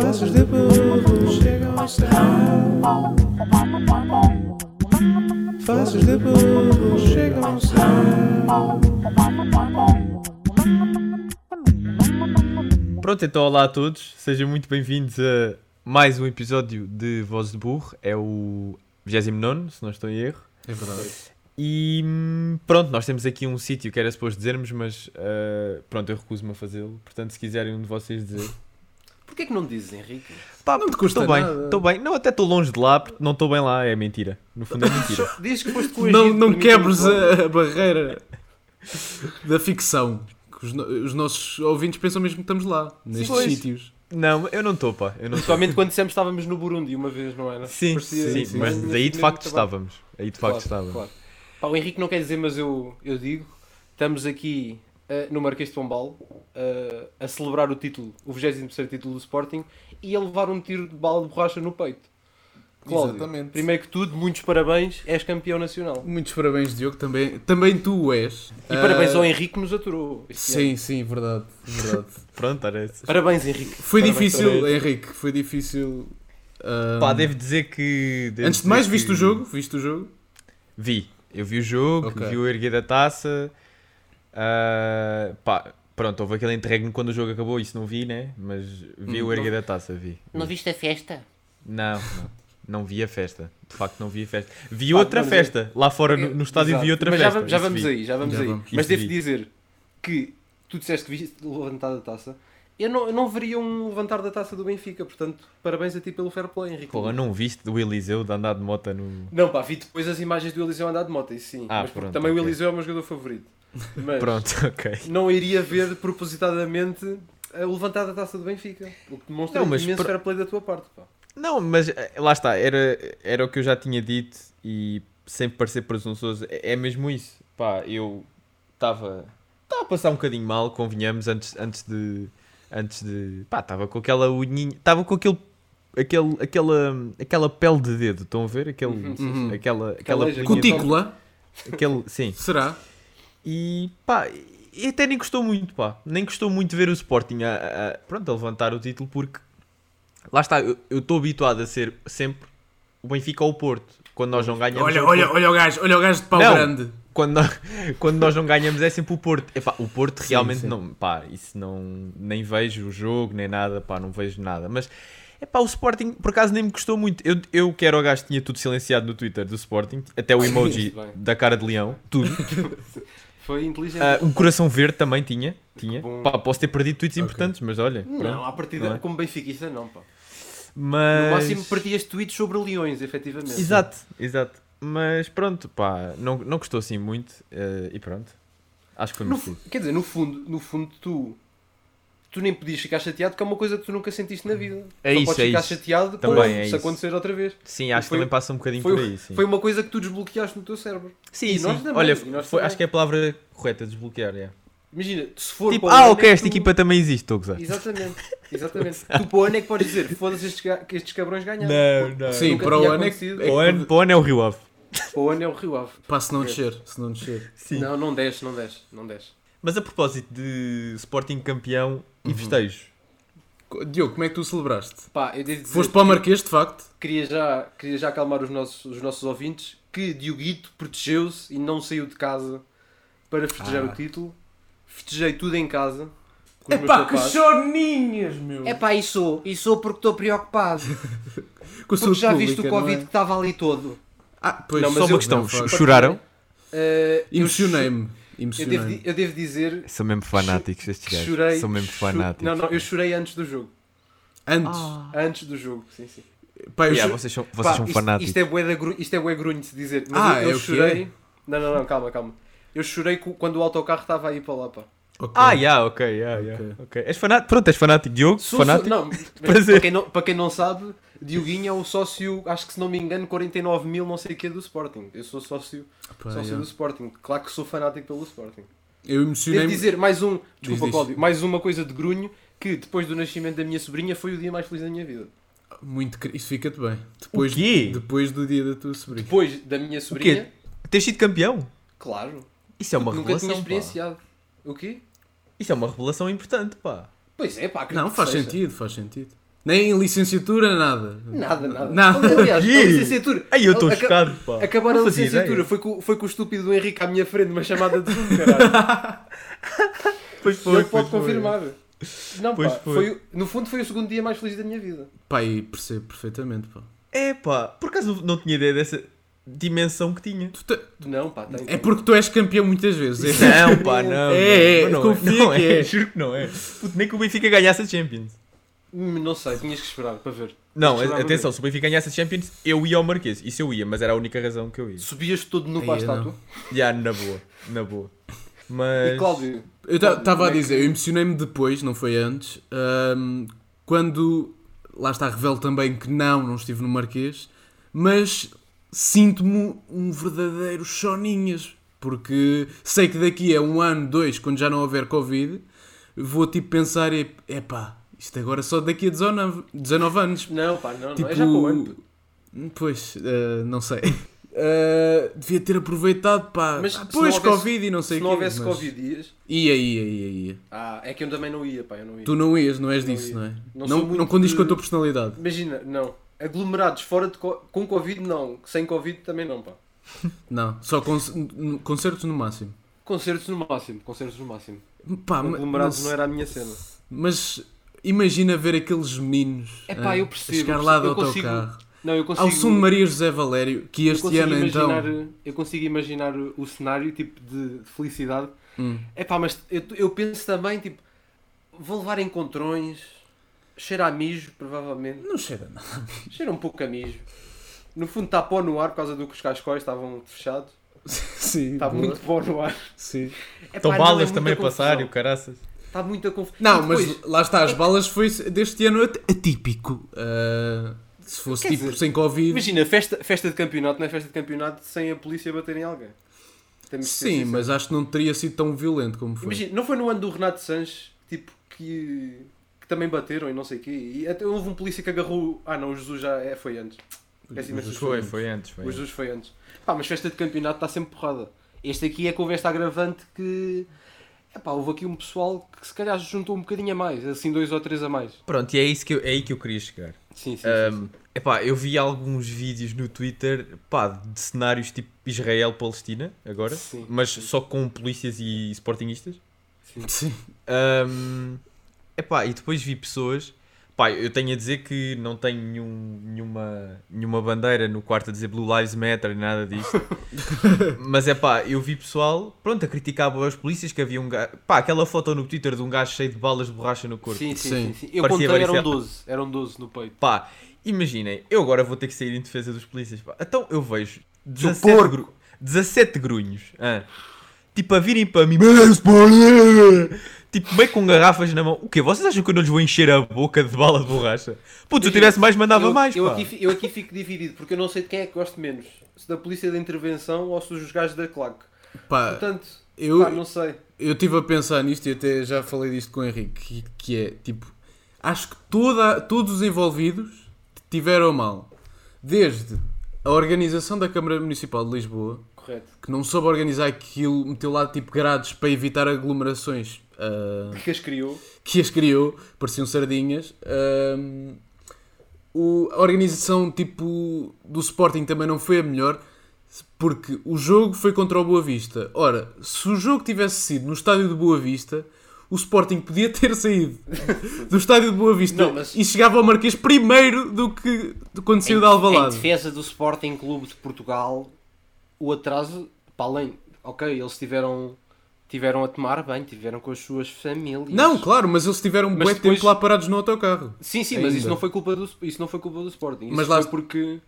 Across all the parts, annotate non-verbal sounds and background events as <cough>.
Faces de burro chegam ao céu. Faces de burro chegam ao céu. Pronto, então olá a todos, sejam muito bem-vindos a mais um episódio de Voz de Burro, é o 29, se não estou em erro. É verdade. E hum, pronto, nós temos aqui um sítio que era suposto dizermos, mas ah, pronto, eu recuso-me a fazê-lo. Portanto, se quiserem um de vocês dizer. Porquê que não dizes, Henrique? Pá, Não te custa estou bem, nada. estou bem. Não, até estou longe de lá, porque não estou bem lá, é mentira. No fundo é mentira. <laughs> Diz que foste com o Não, não quebres a, a barreira da ficção. Que Os, no- os nossos ouvintes pensam mesmo que estamos lá, nestes Pois. sítios. Não, eu não estou, pá. Eu não. Principalmente quando dissemos que estávamos no Burundi uma vez, não era? Sim, Parecia- sim, sim, mas sim. daí de facto estávamos. Aí de facto Claro, estávamos. claro. Pá, o Henrique não quer dizer, mas eu, eu digo. Estamos aqui eh, no Marquês de Pombal eh, a celebrar o título, o 23 título do Sporting e a levar um tiro de bala de borracha no peito. Cláudio, Exatamente. primeiro que tudo, muitos parabéns, és campeão nacional. Muitos parabéns, Diogo. Também, também tu o és. E parabéns Ah, ao Henrique que nos aturou. este ano. Sim, sim, verdade. verdade. <laughs> Pronto, era. Parabéns, Henrique. Foi Parabéns difícil. Henrique. Foi difícil. ah, Pá, devo dizer que. devo Antes de mais, dizer viste que- o jogo? Viste o jogo? Vi. Eu vi o jogo, Ok. vi o erguer da taça. Ah, pá, pronto, houve aquele interregno quando o jogo acabou, isso não vi, né? Mas vi Hum, o erguer da taça, vi. Não viste a festa? Não, não. Não vi a festa. De facto, não vi a festa. Vi Pá, outra vamos festa. Lá fora no, no estádio Exato. vi outra Mas festa. Já, já vamos vi. aí, já vamos Já aí. vamos. Mas devo vi. dizer que tu disseste que viste o levantar da taça. Eu não, eu não veria um levantar da taça do Benfica, portanto, parabéns a ti pelo fair play, Henrique. Porra, não viste do Eliseu de andar de moto no. Não, pá, vi depois as imagens do Eliseu andar de moto, isso sim. Ah, mas porque pronto, também ok. o Eliseu é o meu jogador favorito. Mas Pronto, <laughs> ok. não iria ver propositadamente a levantar da taça do Benfica. O que demonstra Não, mas imenso por- fair play da tua parte, pá. Não, mas eh, lá está, era, era o que eu já tinha dito e sem parecer presunçoso, é, é mesmo isso. Pá, eu estava estava a passar um bocadinho mal, convenhamos, antes, antes de. Antes de. Pá, estava com aquela unhinha. Estava com aquele. Aquele, aquela, aquela pele de dedo, estão a ver? Aquele, Uhum, Uhum. Aquela, aquela de- Cutícula? aquele, sim. Será? E pá, e até nem gostou muito, pá. Nem gostou muito ver o Sporting a, a- pronto, a levantar o título porque lá está, eu estou habituado a ser sempre o Benfica ou o Porto. Quando nós não ganhamos. é Olha, o olha, Porto. olha o gajo, olha o gajo de pau Não. grande. Quando, nós, <laughs> quando nós não ganhamos é sempre o Porto. Epá, o Porto Sim, realmente sim. não. Pá, isso não. Nem vejo o jogo, nem nada, pá, não vejo nada. Mas. Epá, o Sporting por acaso nem me gostou muito. Eu, eu que era o gajo que tinha tudo silenciado no Twitter do Sporting, até o <laughs> emoji da cara de leão, tudo. <laughs> Foi inteligente. Ah, um coração verde também tinha. tinha. Pá, posso ter perdido tweets Ok. importantes, mas olha. não, pronto. à partida, Não é? como benfiquista, não, pá. Mas... No máximo partias tweets sobre leões, efetivamente. Exato, exato. Mas pronto, pá, não, não gostou assim muito eh, e pronto. Acho que foi No merecido. fu- quer dizer, no fundo, no fundo tu, tu nem podias ficar chateado que é uma coisa que tu nunca sentiste na vida. É Só isso, podes é ficar isso. chateado Também com, é se isso. acontecer outra vez. Sim, acho Foi- que também passa um bocadinho Foi, por aí, sim. foi uma coisa que tu desbloqueaste no teu cérebro. Sim, e sim. nós também, Olha, e nós foi- acho que é a palavra correta, desbloquear, é. Imagina, se for Tipo, para o ah, ano ok, é esta tu- equipa também existe, estou a gozar. Exatamente, <laughs> exatamente. tu para o ano é que podes dizer, foda-se estes, ga- que estes cabrões ganharam. Não, Porque não. Sim, para o ano é que- é Para o ano, para o ano é o Rio Ave. Para o ano é o Rio Ave. Pá, se não descer, se não descer. Não, não desce, não desce, não desce. Mas a propósito de Sporting campeão e Uhum. festejos. Diogo, como é que tu celebraste? Pá, eu devo dizer Foste para o Marquês, de facto? queria já, queria já acalmar os nossos, os nossos ouvintes que Dioguito protegeu-se e não saiu de casa para festejar Ah. o título. Festejei tudo em casa. Com os meus Epá, que papás. choninhas, meu! É pá, e sou, e sou porque estou preocupado. <laughs> Com a Porque já viste o pública, não Covid é? que estava ali todo. Ah, pois, Não, mas Só uma eu- questão, não, choraram? Eu Emocionei-me. Cho- Eu devo, eu devo dizer São mesmo fanáticos estes gajos. chorei. São mesmo fanáticos. Não, não, eu chorei antes do jogo. Antes. Antes do jogo, sim, sim. Pá, eu Yeah, cho- vocês são, vocês Pá, são isto, fanáticos. Isto é bué, gru- isto é bué grunho de se dizer. Mas Ah, eu, eu é chorei. é? Não, não, não, calma, calma. Eu chorei quando o autocarro estava aí para lá, pá. Ok. Ah, yeah, ok, yeah, yeah. Ok. ok. És fanático? Pronto, és fanático. Diogo, Sou- fanático? sou- não, <laughs> para, quem não, para quem não sabe, Dioguinho é o sócio, acho que se não me engano, 49 mil, não sei o que, do Sporting. Eu sou sócio, Pá, sócio yeah. do Sporting. Claro que sou fanático pelo Sporting. Eu Devo emocionei-me. dizer mais um, desculpa diz. Cláudio, mais uma coisa de grunho, que depois do nascimento da minha sobrinha foi o dia mais feliz da minha vida. Muito. Isso fica-te bem. Depois, quê? depois do dia da tua sobrinha. Depois da minha sobrinha, Tens sido campeão? claro, Isso é uma nunca tinha revelação, pá. experienciado. O quê? Isso é uma revelação importante, pá. Pois é, pá, Não, faz seja. sentido, faz sentido. Nem licenciatura, nada. Nada, nada. Nada. Aliás, a licenciatura. Ai, eu estou chocado, pá. Acabar Não a licenciatura foi com, foi com o estúpido do Henrique à minha frente, uma chamada de Zoom, caralho. <laughs> Pois Ele foi, pode pois foi. confirmar. Não, Pois pá, foi. foi. no fundo foi o segundo dia mais feliz da minha vida. Pá, e percebo perfeitamente, pá. É pá, por acaso não tinha ideia dessa dimensão que tinha. Tu te- Não, pá, tem. É porque tu és campeão muitas vezes. É. Não, pá, <laughs> não. É, é, não, confia não, que é, é. <laughs> Juro que não é. Puto, nem que o Benfica ganhasse a Champions. Hum, Não sei, tinhas que esperar para ver. Não, atenção, se o Benfica ganhasse a Champions, eu ia ao Marquês. Isso eu ia, mas era a única razão que eu ia. Subias todo no Ai, para a eu estátua. Já, na boa, na boa. Mas. E Cláudio, Eu estava Como a é que- dizer, eu emocionei-me depois, não foi antes, ahm, quando, lá está, revelo também que não, não estive no Marquês, mas sinto-me um verdadeiro choninhas, porque sei que daqui a um ano, dois, quando já não houver Covid, vou tipo pensar, epá, isto agora só daqui a 19, 19 anos. não, pá, não, Tipo, não. É já para o ano. Pois, ah, não sei. Ah, devia ter aproveitado, pá. Mas Ah, se pois, não houvesse- Covid e não sei Se o não quê, houvesse mas- Covid dias. Ia, ia, ia, ia. Ah, é que eu também não ia, pá, eu não ia. Tu não ias, não és Não disso, ia. não é? Não Não, não condiz com a de- tua personalidade. Imagina, não. Aglomerados fora de co- com Covid, não. Sem Covid também não, pá. Não, só con- concertos no máximo. Concertos no máximo, concertos no máximo. Pá, Aglomerados mas, não era a minha cena. mas imagina ver aqueles meninos É pá, eu a percebo, chegar lá do consigo- autocarro. Não, eu consigo. Ao som de Maria José Valério, que eu este consigo ano imaginar, então. Eu consigo imaginar o cenário, tipo, de, de felicidade. Hum. É pá, mas eu, eu penso também, tipo, vou levar encontrões, cheira a mijo, provavelmente. Não cheira nada. Cheira um pouco a mijo. No fundo está pó no ar por causa do que os cascóis estavam fechados. Sim, Está boa. muito pó no ar. Sim. É Estão não, balas é também a passar e o caraças. Está muita confusão. Não, E mas depois- lá está, as balas foi deste ano at- atípico. Ah, se fosse Quer tipo dizer, sem Covid. Imagina, festa, festa de campeonato não é festa de campeonato sem a polícia bater em alguém. Sim, mas acho que não teria sido tão violento como foi. Imagina, não foi no ano do Renato Sanches, tipo, que, que também bateram e não sei o quê. E até houve um polícia que agarrou. Ah não, o Jesus já é, foi antes. Peço imensa Jesus Foi, foi antes. Foi O antes. Jesus foi antes. Pá, mas festa de campeonato está sempre porrada. Este aqui é com esta agravante que. Epá, houve aqui um pessoal que se calhar juntou um bocadinho a mais, assim dois ou três a mais. Pronto, e é, isso que eu, é aí que eu queria chegar. Sim, sim. sim, Um, epá, eu vi alguns vídeos no Twitter pá, de cenários tipo Israel-Palestina, agora, Sim. mas só com polícias e sportingistas. sim. Sim. Um, epá, e depois vi pessoas. Pá, eu tenho a dizer que não tenho nenhum- nenhuma, nenhuma bandeira no quarto a dizer Blue Lives Matter nem nada disso. <laughs> Mas é pá, eu vi pessoal, pronto, a criticar as polícias que havia um gajo. Pá, aquela foto no Twitter de um gajo cheio de balas de borracha no corpo. Sim, sim, Sim. sim, sim. Eu Parecia contei, eram varicela. 12. Eram 12 no peito. Pá, imaginem, eu agora vou ter que sair em defesa dos polícias. Pá. Então eu vejo Seu 17, porco. gru- 17 grunhos, ah, tipo a virem para mim, "Mas, Sporting!" tipo meio com garrafas na mão. O quê? Vocês acham que eu não lhes vou encher a boca de bala de borracha? Putz, se eu tivesse mais, mandava eu, mais. eu pá. aqui, eu aqui fico dividido, porque eu não sei de quem é que gosto menos. Se da polícia da intervenção ou se dos gajos da claque. Pá, Portanto, eu, pá, não sei. eu estive a pensar nisto e até já falei disto com o Henrique, que, que é tipo, acho que toda, todos os envolvidos tiveram mal. Desde a organização da Câmara Municipal de Lisboa, Correto. que não soube organizar aquilo, meteu lá tipo grades para evitar aglomerações ah, Que as criou. que as criou, pareciam sardinhas. Ahm, o- a organização tipo do Sporting também não foi a melhor, porque o jogo foi contra o Boa Vista. Ora, se o jogo tivesse sido no estádio de Boa Vista, o Sporting podia ter saído do estádio de Boa Vista Não, mas- e chegava ao Marquês primeiro do que do quando saiu de Em Alvalade. defesa do Sporting Clube de Portugal, o atraso, para além, ok, eles tiveram, tiveram a tomar bem, tiveram com as suas famílias. Não, claro, mas eles tiveram um Mas bué depois- tempo lá parados no autocarro. Sim, sim, mas Ainda. isso não foi culpa do, isso não foi culpa do Sporting. Isso Mas foi lá- porque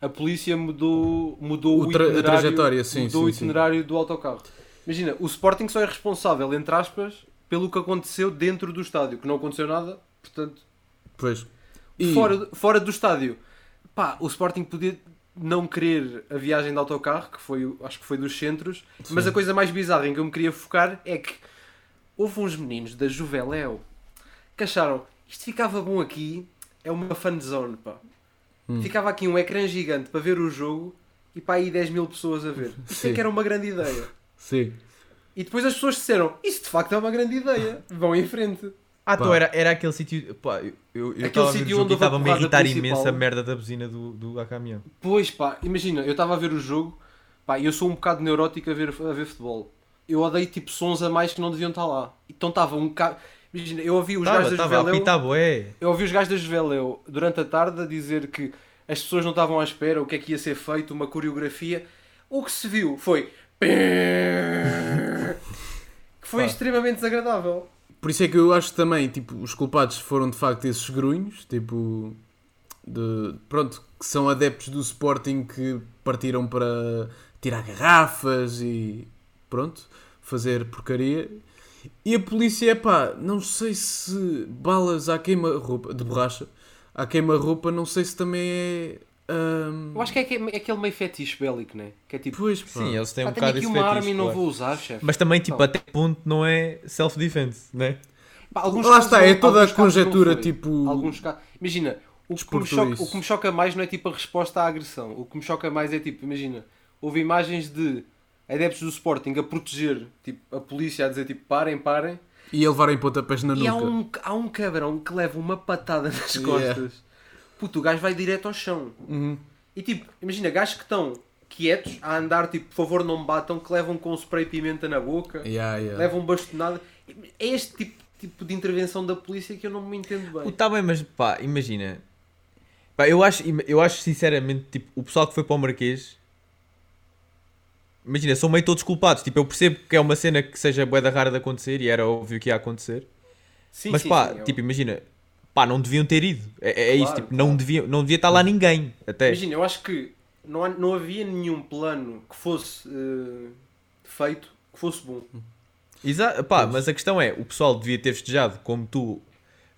a polícia mudou, mudou O o, a itinerário, trajetória, sim, mudou sim, o itinerário do autocarro. Imagina, o Sporting só é responsável, entre aspas, pelo que aconteceu dentro do estádio, que não aconteceu nada, portanto, Pois. E- fora, fora do estádio, pá, o Sporting podia não querer a viagem de autocarro, que foi, acho que foi dos centros, mas Sim. a coisa mais bizarra em que eu me queria focar é que houve uns meninos da Juveléu que acharam isto ficava bom aqui, é uma fan zone, pá. Hum. Ficava aqui um ecrã gigante para ver o jogo e pá, aí 10 mil pessoas a ver. Isso é que era uma grande ideia. Sim. E depois as pessoas disseram: Isso de facto é uma grande ideia, vão em frente. Ah, Pá. então era, era aquele sítio. Pá, eu- eu Aquele estava sítio onde estava-me a irritar principal. imenso a merda da buzina do, do caminhão. Pois pá, imagina, eu estava a ver o jogo, pá, e eu sou um bocado neurótico a ver, a ver futebol. Eu odeio tipo sons a mais que não deviam estar lá. Então estava um bocado. Imagina, eu ouvi os gajos da Juveleu. Eu ouvi os gajos da Juveleu durante a tarde a dizer que as pessoas não estavam à espera, o que é que ia ser feito, uma coreografia. O que se viu foi. <laughs> que foi Pá. extremamente desagradável. Por isso é que eu acho que também, tipo, os culpados foram de facto esses grunhos, tipo, de, pronto, que são adeptos do Sporting que partiram para tirar garrafas e pronto, fazer porcaria. E a polícia, pá, não sei se balas à queima-roupa, de borracha, à queima-roupa, não sei se também é. Ahm, Eu acho que é, aque- é aquele meio fetiche bélico, né? Que é tipo. Pois. Sim, eles têm um "Pá, tenho bocado aqui uma fetiche, arma e não claro. vou usar, chefe. Mas também, tipo, Não. até que ponto não é self-defense, né? Pá, alguns Lá está, não- é toda a conjetura, tipo. Alguns casos. Imagina, o que, me choca, isso. o que me choca mais não é tipo a resposta à agressão. O que me choca mais é tipo, imagina, houve imagens de adeptos do Sporting a proteger tipo, a polícia a dizer tipo parem, parem. E a levarem pontapés na E nuca. há um, há um cabrão que leva uma patada nas Yeah. Puto, o gajo vai direto ao chão. Uhum. E tipo, imagina, gajos que estão quietos a andar, tipo, por favor não me batam, que levam com spray pimenta na boca, Yeah, yeah. levam bastonada. É este tipo, tipo de intervenção da polícia que eu não me entendo bem. Está bem, mas pá, imagina. Pá, eu acho, eu acho sinceramente, tipo, o pessoal que foi para o Marquês. Imagina, são meio todos culpados. Tipo, eu percebo que é uma cena que seja bué da rara de acontecer e era óbvio que ia acontecer. Sim, mas sim, pá, sim, é tipo, imagina, pá, não deviam ter ido. É, é isso, Claro, tipo, não, claro. devia, não devia estar lá ninguém. Até. Imagina, eu acho que não, há- não havia nenhum plano que fosse eh, feito que fosse bom. Exa pá, mas a questão é, o pessoal devia ter festejado como tu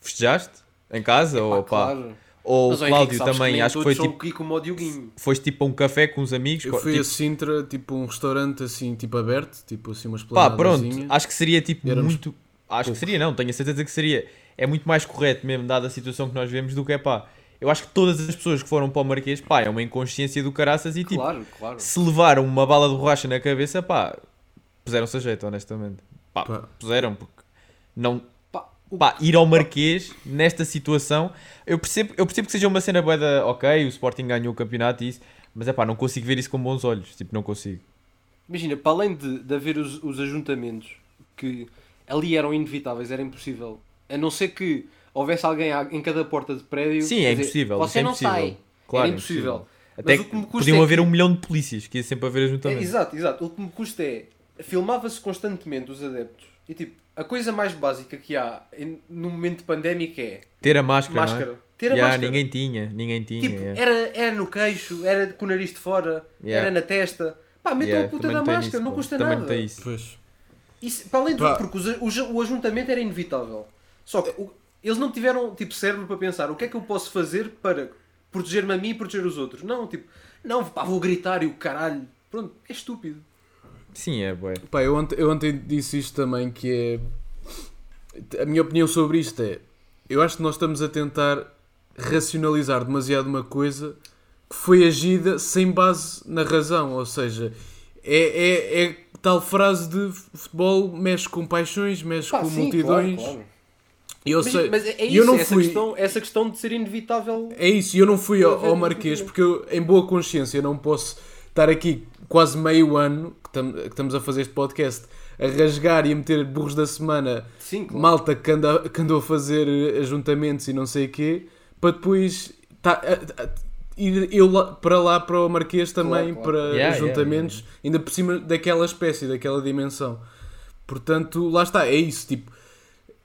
festejaste em casa, ou pá, claro. ou o Mas, Cláudio sabes também, nem acho que foi tipo, Dioguinho. foste tipo a um café com uns amigos. Eu fui tipo, a Sintra, tipo um restaurante assim, tipo aberto, tipo assim umas Pá, pronto, acho que seria tipo Éramos muito. Acho que seria, não, tenho a certeza que seria. É muito mais correto mesmo, dada a situação que nós vemos, do que é pá. Eu acho que todas as pessoas que foram para o Marquês, pá, é uma inconsciência do caraças e tipo, Claro, claro. se levaram uma bala de borracha na cabeça, pá, puseram-se a jeito, honestamente. Pá, Pá. puseram, porque não. Pá, o- Pá, ir ao Marquês nesta situação, eu percebo, eu percebo que seja uma cena boa da. Ok, o Sporting ganhou o campeonato e isso, mas é pá, não consigo ver isso com bons olhos. Tipo, não consigo. Imagina, para além de, de haver os, os ajuntamentos que ali eram inevitáveis, era impossível. A não ser que houvesse alguém em cada porta de prédio. Sim, é dizer, impossível. Você é não impossível. sai. Claro, é impossível. Até Mas o que me custa podiam é haver que- um milhão de polícias que ia sempre haver É, ajuntamentos. exato, exato. O que me custa é. Filmava-se constantemente os adeptos. E tipo, a coisa mais básica que há em- no momento pandémico é Ter a máscara, máscara. não é? Ter a Ya, máscara. Ninguém tinha, ninguém tinha. Tipo, ya. era, era no queixo, era com o nariz de fora, Yeah. era na testa. Pá, metam a puta da máscara, isso, não custa Também nada. tem isso. Pois. Isso, para além de tudo, porque o, o- o ajuntamento era inevitável. Só que o- eles não tiveram tipo cérebro para pensar o que é que eu posso fazer para proteger-me a mim e proteger os outros. Não, tipo, não, pá, vou gritar e o caralho. Pronto, é estúpido. Sim, é, bué. Pá, eu ontem, eu ontem disse isto também, que é... A minha opinião sobre isto é... Eu acho que nós estamos a tentar racionalizar demasiado uma coisa que foi agida sem base na razão. Ou seja, é, é, é tal frase de futebol mexe com paixões, mexe Pá, com sim, multidões. claro, claro. E eu Mas, sei... mas é é e eu isso, não essa, fui- questão, essa questão de ser inevitável. É isso, e eu não fui ao, Eu ao Marquês porque eu, em boa consciência, não posso estar aqui quase meio ano que, tam- que estamos a fazer este podcast a rasgar e a meter burros da semana Sim, claro. malta que, anda, que andou a fazer eh, ajuntamentos e não sei o quê para depois tá, a- a- ir eu lá- para lá para o Marquês também Claro, claro. para Yeah, yeah, ajuntamentos, ainda por cima daquela espécie, daquela dimensão. Portanto, lá está, é isso. Tipo,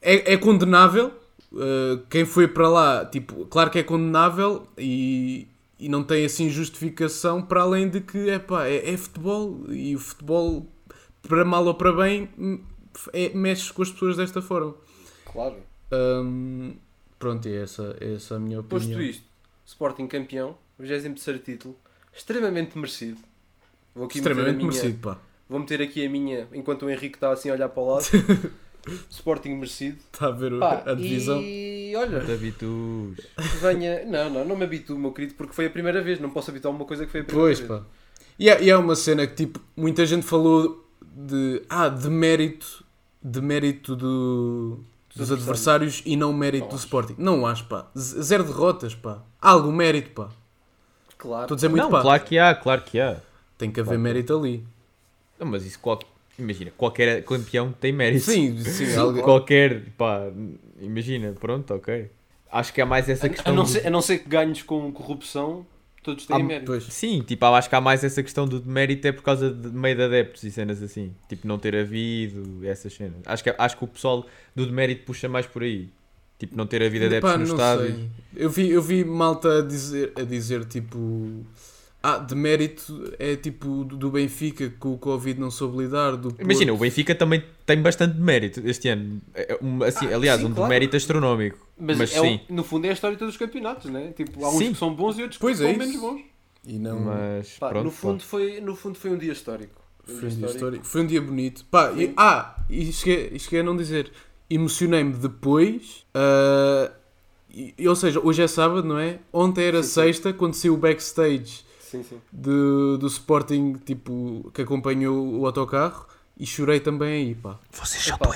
é, é condenável. uh, quem foi para lá, tipo, claro que é condenável e, e não tem assim justificação para além de que epá, é, é futebol e o futebol, para mal ou para bem, é, mexe com as pessoas desta forma. Claro. Hum, pronto, é essa, é essa a minha opinião. Posto isto, Sporting campeão, 23 título, extremamente merecido. Vou aqui Extremamente minha- merecido, pá. Vou meter aqui a minha, enquanto o Henrique está assim a olhar para o lado. <laughs> Sporting merecido. Está a ver Pá, a divisão. e olha, Te habitues. venha. Não, não, não me habituo, meu querido, porque foi a primeira vez. Não posso habituar uma coisa que foi a primeira Pois, vez. pá. E é, e é uma cena que, tipo, muita gente falou de, ah, de mérito, de mérito do, dos adversários e não mérito do Sporting. Não acho, pá. Zero derrotas, pá. Há algum mérito, pá. Claro. Estou a dizer muito, Não, pá. claro que há, claro que há. Tem que haver mérito ali. Não, mas isso, qual... imagina, qualquer campeão tem mérito. Sim, sim. <laughs> algo- Qualquer, pá, imagina, pronto, ok. Acho que há mais essa A, questão. a não do- ser, a não ser que ganhes com corrupção, todos têm Ah, mérito. Pois. Sim, tipo, acho que há mais essa questão do mérito é por causa de meio de adeptos e cenas assim. Tipo, não ter havido essas cenas. Acho que, acho que o pessoal do demérito puxa mais por aí. Tipo, não ter havido adeptos Pá, no estádio. sei. Eu vi, eu vi malta a dizer, a dizer tipo. Ah, de mérito é tipo do Benfica que o Covid não soube lidar. Do Imagina, o Porto. Benfica também tem bastante mérito este ano. É um, assim, Ah, aliás, sim, um claro. demérito astronómico. Mas, Mas é o- sim. no fundo é a história de todos os campeonatos, né? Tipo, há uns Sim. que são bons e outros Pois que é são isso. menos bons. E não. Mas Pá, pronto. no, fundo foi, no fundo foi um dia histórico. Foi um dia histórico. Foi um dia bonito. Pá, e- ah, e cheguei, e cheguei a não dizer. Emocionei-me depois. ah, e- ou seja, hoje é sábado, não é? Ontem era Sim, sim. sexta, quando saiu o backstage Sim, sim. de, do Sporting, tipo, que acompanhou o autocarro. E chorei também aí, pá. Vocês são Epá.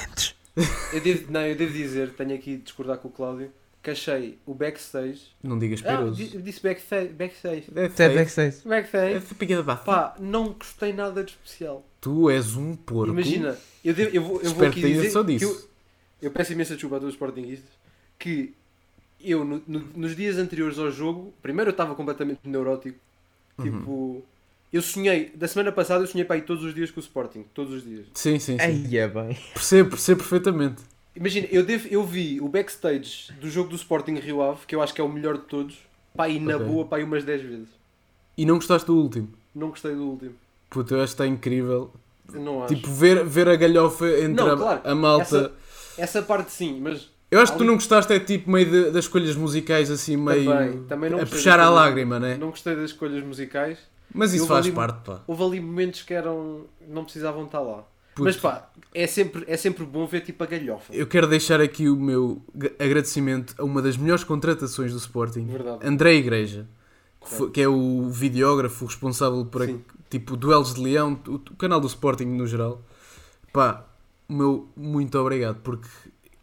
Eu devo, não, eu devo dizer, tenho aqui de discordar com o Cláudio, que achei o backstage. Não digas Ah, piroso. di- disse backstage. Backstage. É Até backstage. É Backstage. bafa. Pá, não gostei nada de especial. Tu és um porco. Imagina, eu, devo- eu vou, eu vou Espero aqui que tenha dizer só que disso. eu, eu peço imensa desculpa a todos os Sportingistas que eu no- no- nos dias anteriores ao jogo, primeiro eu estava completamente neurótico. Uhum. Tipo, eu sonhei, da semana passada eu sonhei para ir todos os dias com o Sporting, todos os dias. Sim, sim, sim. Aí é bem. Percebo, percebo perfeitamente. Imagina, eu, devo, eu vi o backstage do jogo do Sporting Rio Ave, que eu acho que é o melhor de todos, pá, e na Ok. boa, pá, aí umas 10 vezes. E não gostaste do último? Não gostei do último. Puta, eu acho que está incrível. Não acho. Tipo, ver, ver a galhofa entre Não, a, claro, a malta. essa- Essa parte sim, mas Eu acho que tu não gostaste, é tipo meio de- das escolhas musicais, assim, meio. também, também não a puxar à lágrima, né? Não gostei das escolhas musicais. Mas isso faz ali- parte, pá. Houve ali momentos que eram. não precisavam estar lá. Puto, Mas pá, é sempre, é sempre bom ver tipo a galhofa. Eu quero deixar aqui o meu agradecimento a uma das melhores contratações do Sporting, Verdade. André Igreja, que, foi- que é o videógrafo responsável por Sim. tipo duelos de leão, o, o canal do Sporting no geral. Pá, meu muito obrigado, porque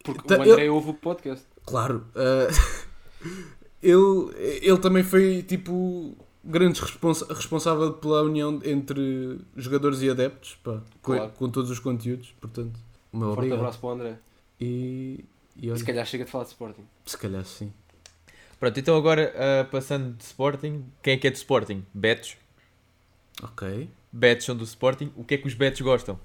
Porque Tá, o André ouve o podcast. Claro. ah, ele, ele também foi tipo grande responsa- responsável pela união entre jogadores e adeptos pá, com, Claro. com todos os conteúdos. Portanto, meu Forte obrigado. abraço para o André. E, e olha, Se calhar chega de falar de Sporting. se calhar sim. Pronto, então agora ah, passando de Sporting, quem é que é de Sporting? Betos. Ok. Betos são do Sporting. O que é que os Betos gostam?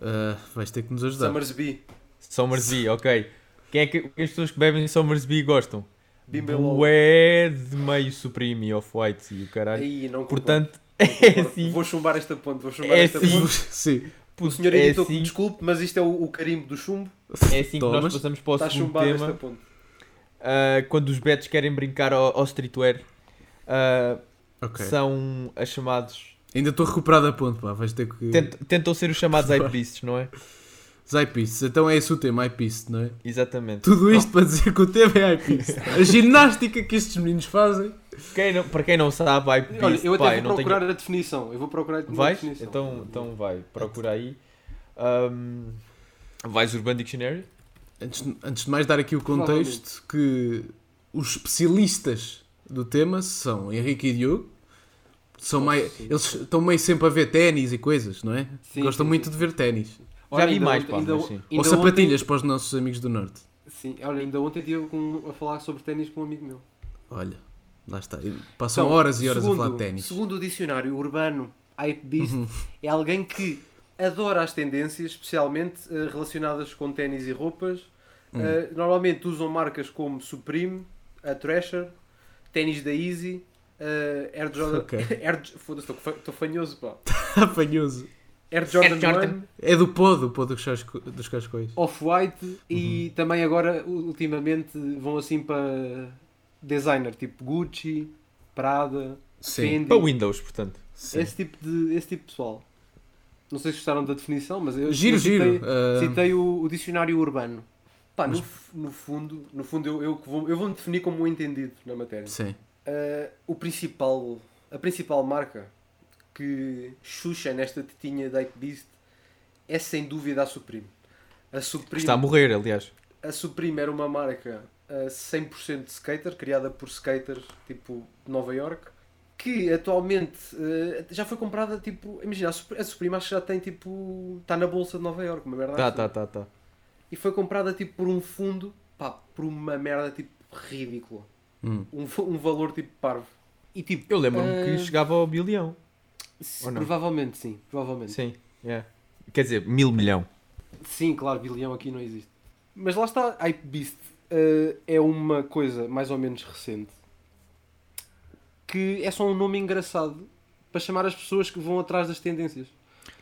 Ah, vais ter que nos ajudar. Summersby. Somersby, ok. Quem é que, as pessoas que bebem Somersby gostam? Bimbelol. Ué, de meio Supreme Off-White e o caralho. Aí, não. Portanto, <laughs> é assim. Vou chumbar esta ponte. Vou chumbar É esta assim. ponte. <laughs> sim. O senhor é editor, assim, desculpe, mas isto é o, o carimbo do chumbo. é assim que nós Tomas. passamos para o Está segundo tema. esta ponte. Ah, quando os Betos querem brincar ao, ao streetwear, ah, Ok. são as chamados. Ainda estou recuperado a ponto, pá. Vais ter que. tent- tentam ser os chamados <laughs> hypebeasts, não é? Zypeast. Então é esse o tema, Hypeast, não é? Exatamente. Tudo isto para dizer que o tema é Hypeast. <laughs> A ginástica que estes meninos fazem. Quem não- para quem não sabe, hypebeast, Olha, eu até pá, vou procurar tenho... a definição. Eu vou procurar a Vais? definição. Então, então vai, procura aí. Ahm, vais Urban Dictionary? Antes, antes de mais dar aqui o contexto que os especialistas do tema são Henrique e Diogo. São Oh, mais, sim. eles estão meio sempre a ver ténis e coisas, não é? Sim, Gostam sim, muito sim. de ver ténis. Olha, Já vi ainda mais, ontem- pá, ainda- mas sim. ainda Ou sapatilhas para os nossos amigos do Norte. Ontem, sim, olha, ainda ontem estive a falar sobre ténis com um amigo meu. Olha, lá está. Passam Então, horas e horas segundo, a falar de ténis. Segundo o dicionário urbano, Hype Beast Uhum. é alguém que adora as tendências, especialmente eh, relacionadas com ténis e roupas. Eh, normalmente usam marcas como Supreme, a Thrasher, ténis da Easy, eh, Air Jordan. <laughs> Ok. <laughs> Air, foda-se, estou fa- estou fanhoso, pá. <laughs> Apanhoso. Air Jordan, Air Jordan. 1, É do pó, do pó dos, casco, dos cascóis. Off-White e Uhum. também agora, ultimamente, vão assim para designer, tipo Gucci, Prada, Sim. Fendi. Para Windows, portanto. sim. Esse tipo, de, esse tipo de pessoal. Não sei se gostaram da definição, mas eu, Giro, eu citei, giro. Ah, citei o, o dicionário urbano. Pá, no, Mas- f- no fundo, no fundo eu, eu, vou, eu vou-me definir como um entendido na matéria. sim. Ah, o principal, a principal marca que xuxa nesta tetinha da Beast é sem dúvida a Supreme. A Supreme Está a morrer, aliás. a Supreme era uma marca uh, 100% de skater, criada por skaters tipo de Nova York, que atualmente uh, já foi comprada tipo. Imagina, a Sup- a Supreme acho que já tem tipo. está na bolsa de Nova York, uma merda Tá, assim. tá, tá, tá. E foi comprada tipo por um fundo, pá, por uma merda tipo ridícula. Hum. Um, <laughs> um valor tipo parvo. E tipo. Eu lembro-me uh, que chegava ao bilhão. Provavelmente sim, provavelmente. Sim, yeah. Quer dizer, mil milhão. Sim, claro, bilhão aqui não existe. Mas lá está, Hype Beast eh, é uma coisa mais ou menos recente que é só um nome engraçado para chamar as pessoas que vão atrás das tendências.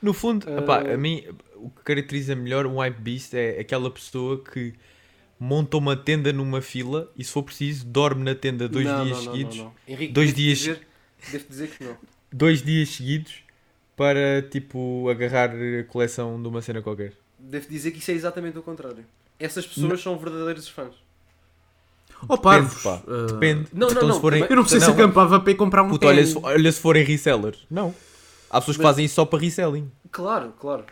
No fundo, Uh, epá, a mim, o que caracteriza melhor um hype beast é aquela pessoa que monta uma tenda numa fila e se for preciso dorme na tenda dois Não, dias não, não, seguidos. Henrique, Dois dias- Dizer, devo dizer que não. Dois dias seguidos para tipo agarrar a coleção de uma cena qualquer. Devo dizer que isso é exatamente o contrário. Essas pessoas são verdadeiros fãs. Oh, parvos. pá. ah, Depende. Não, não, Então, não, se forem, Eu não sei se Não. acampava para ir comprar um Puta, olha, se, olha se forem resellers. Não. Há pessoas que Mas- fazem isso só para reselling. Claro, claro.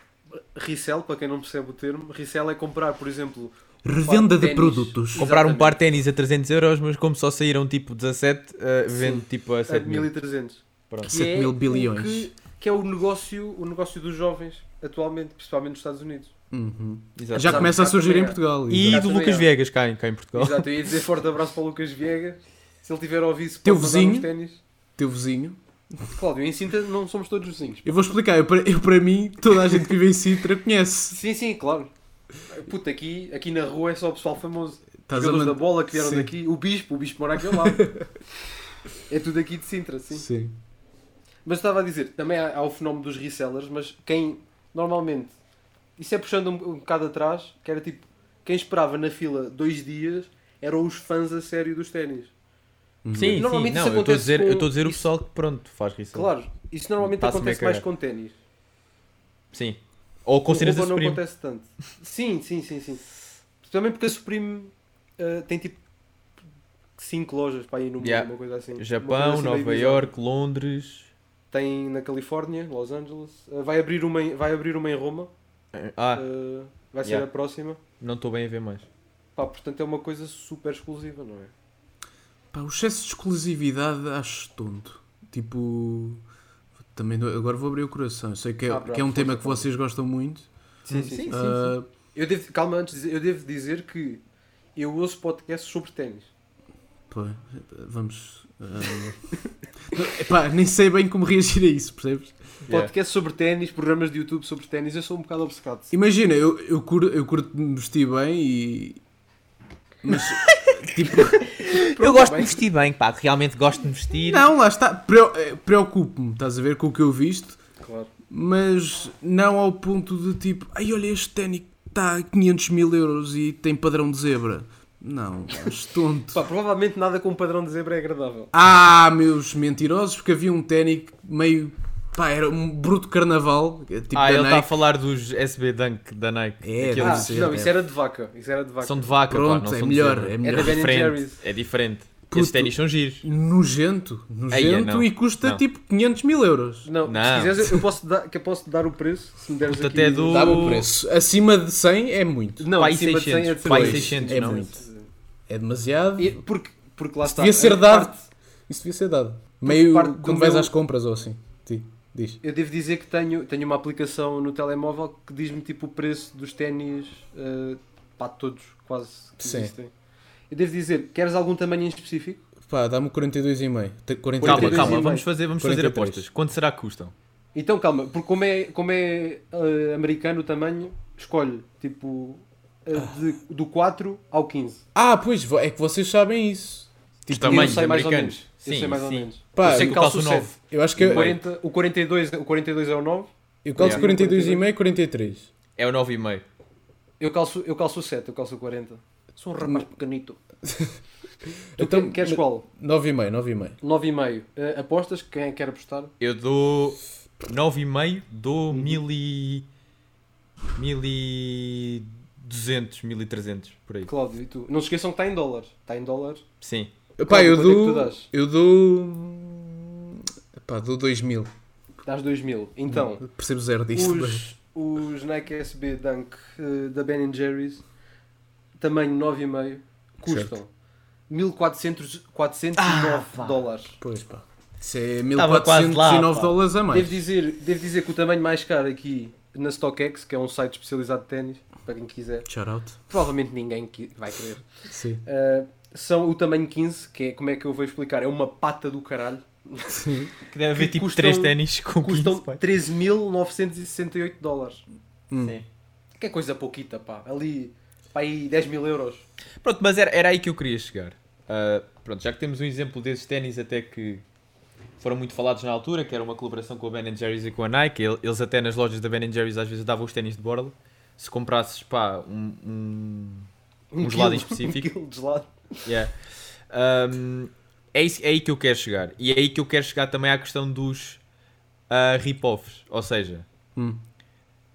Resell, para quem não percebe o termo, resell é comprar, por exemplo, Revenda de ténis. produtos. Com- Comprar um par de ténis a 300 euros, mas como só saíram tipo 17, uh, vende tipo a a 7 mil. 1300. Pronto. que 7 é mil o bilhões. Que, que é o negócio, o negócio dos jovens atualmente, principalmente nos Estados Unidos. Uhum. Já começa a surgir em é. Portugal. E exato. do Lucas é. Viegas cá em, cá em Portugal. Exato, eu ia dizer forte abraço para o Lucas Viegas. Se ele tiver se Teu vizinho? Teu vizinho. Cláudio, em Sintra não somos todos vizinhos. Eu vou explicar. Eu, para, eu, para mim, toda a gente que vive em Sintra conhece. Sim, sim, claro. Puta, aqui, aqui na rua é só o pessoal famoso. A Jogadores da bola que vieram Sim. daqui. O Bispo, o Bispo mora aqui ao lado. <laughs> é tudo aqui de Sintra, sim. Sim. Mas estava a dizer, também há, há o fenómeno dos resellers, mas quem normalmente, isso é puxando um, um bocado atrás, que era tipo, quem esperava na fila dois dias eram os fãs a sério dos ténis. Sim, sim. Normalmente Não, isso eu estou a acontece dizer, com- eu estou a dizer o isso- pessoal que pronto, faz reselling. Claro, isso normalmente Passa-me acontece mais com ténis. Sim. Ou com Com cenas da roupa não Supreme. acontece tanto. Sim, sim, sim, sim. Também porque a Supreme uh, tem tipo 5 lojas para ir no mundo, Yeah. uma coisa assim. Japão, coisa assim Nova. York, Londres. Tem na Califórnia, Los Angeles. Uh, vai, abrir uma em, vai abrir uma em Roma. Ah, Uh, vai ser Yeah. a próxima. não estou bem a ver mais. Pá, portanto é uma coisa super exclusiva, não é? Pá, o excesso de exclusividade acho tonto. Tipo. Também do- agora vou abrir o coração. Eu sei que é, Abre, que é um tema que vocês gostam muito. Sim, sim, sim. sim. Ah, Eu devo, calma, antes de dizer, eu devo dizer que eu ouço podcasts sobre ténis. pô, vamos. Ah, <laughs> Epá, nem sei bem como reagir a isso, percebes? Yeah. Podcasts sobre ténis, programas de YouTube sobre ténis, eu sou um bocado obcecado. Imagina, eu, eu, curto, eu curto me vestir bem e. Mas. <laughs> tipo. Eu gosto de bem. me vestir bem, pá. Realmente gosto de me vestir. Não, lá está. Eh, Preocupo-me, estás a ver, com o que eu visto. Claro. Mas não ao ponto de tipo, ai olha, este ténis está a 500 mil euros e tem padrão de zebra. Não, tonto. <laughs> Pá, provavelmente nada com um padrão de zebra é agradável. Ah, meus mentirosos, porque havia um ténis meio. pá, era um bruto carnaval. Tipo ah, da ele está a falar dos SB Dunk da Nike. É, Aqueles- Ah, ser, não, isso era de vaca. Isso era de vaca. São de vaca, Pronto, pá, não é são de melhor, é É melhor. Ben diferente. É diferente. Puto. Esses ténis são giros. Nojento, nojento não. e custa Não. tipo 500 mil euros. Não, Não. se quiseres, eu posso, dar, que eu posso dar o preço. Se me deres Puta, aqui. até do- Dá-me o preço. Acima de 100 é muito. Não, Pai acima de 100 é de 600, pai certeza. 600, É não. muito. É demasiado. E- Porque, porque lá Isso está. devia ser dado. parte- Isso devia ser dado. Meio quando vais meu- às compras ou assim. Ti, diz. Eu devo dizer que tenho, tenho uma aplicação no telemóvel que diz-me tipo o preço dos ténis uh, pá, todos, quase que Sim. existem. Eu devo dizer, queres algum tamanho em específico? Pá, dá-me o 42,5. Te- 43. Calma, 42 calma. e Vamos fazer, vamos fazer 43. apostas. Quanto será que custam? Então calma, porque como é, como é uh, americano o tamanho, escolhe tipo de- do 4 ao 15. Ah, pois, é que vocês sabem isso. Os eu tamanhos sei mais ou americanos. menos. Eu Sim, sei mais ou sim. menos. Pá, eu sei eu que calço calço o 7. 9. Eu acho que O, eu, 40, o, 42, o 42 é o 9. eu calço Yeah. 42,5 e 43. É o 9,5. Eu calço, eu calço o 7, eu calço o 40. Sou um rapaz pequenito. <laughs> Tu Então, que- queres qual? 9,5, 9,5. 9,5. Uh, apostas? Quem é que quer apostar? Eu dou 9,5, dou 1000 e... 1200, 1300, por aí. Cláudio, e tu? Não se esqueçam que está em dólares. Está em dólares. Sim. Pá, eu é tu dou. dás? Eu dou. Pá, dou 2,000. Dás 2 mil. Então, Percebo zero disto. mas- os, os Nike SB Dunk eh, da Ben Jerry's tamanho 9,5 custam 1400, 409 Ah, dólares. Pois pá. Isso é Tava quase lá, 1409 pá. dólares a mais. Devo dizer, devo dizer que o tamanho mais caro aqui na StockX, que é um site especializado de ténis, para quem quiser, Shout out. provavelmente ninguém que- vai querer, Sim. uh, são o tamanho 15, que é, como é que eu vou explicar? É uma pata do caralho. Sim. Que deve haver tipo custam- 3 ténis com 15, Custam pá. 13.968 dólares. Hum. Sim. Que é coisa pouquita, pá. Ali, pá, aí 10 mil euros. Pronto, mas era, era aí que eu queria chegar. Ah, pronto, já que temos um exemplo desses ténis até que foram muito falados na altura, que era uma colaboração com a Ben Jerry's e com a Nike, el- eles até nas lojas da Ben Jerry's às vezes davam os ténis de borla. Se comprasses, pá, um, um, Um gelado em específico. <laughs> Um quilo de gelado. Yeah. Um, é, isso- é aí que eu quero chegar. E é aí que eu quero chegar também à questão dos ah, rip-offs. Ou seja, Hum.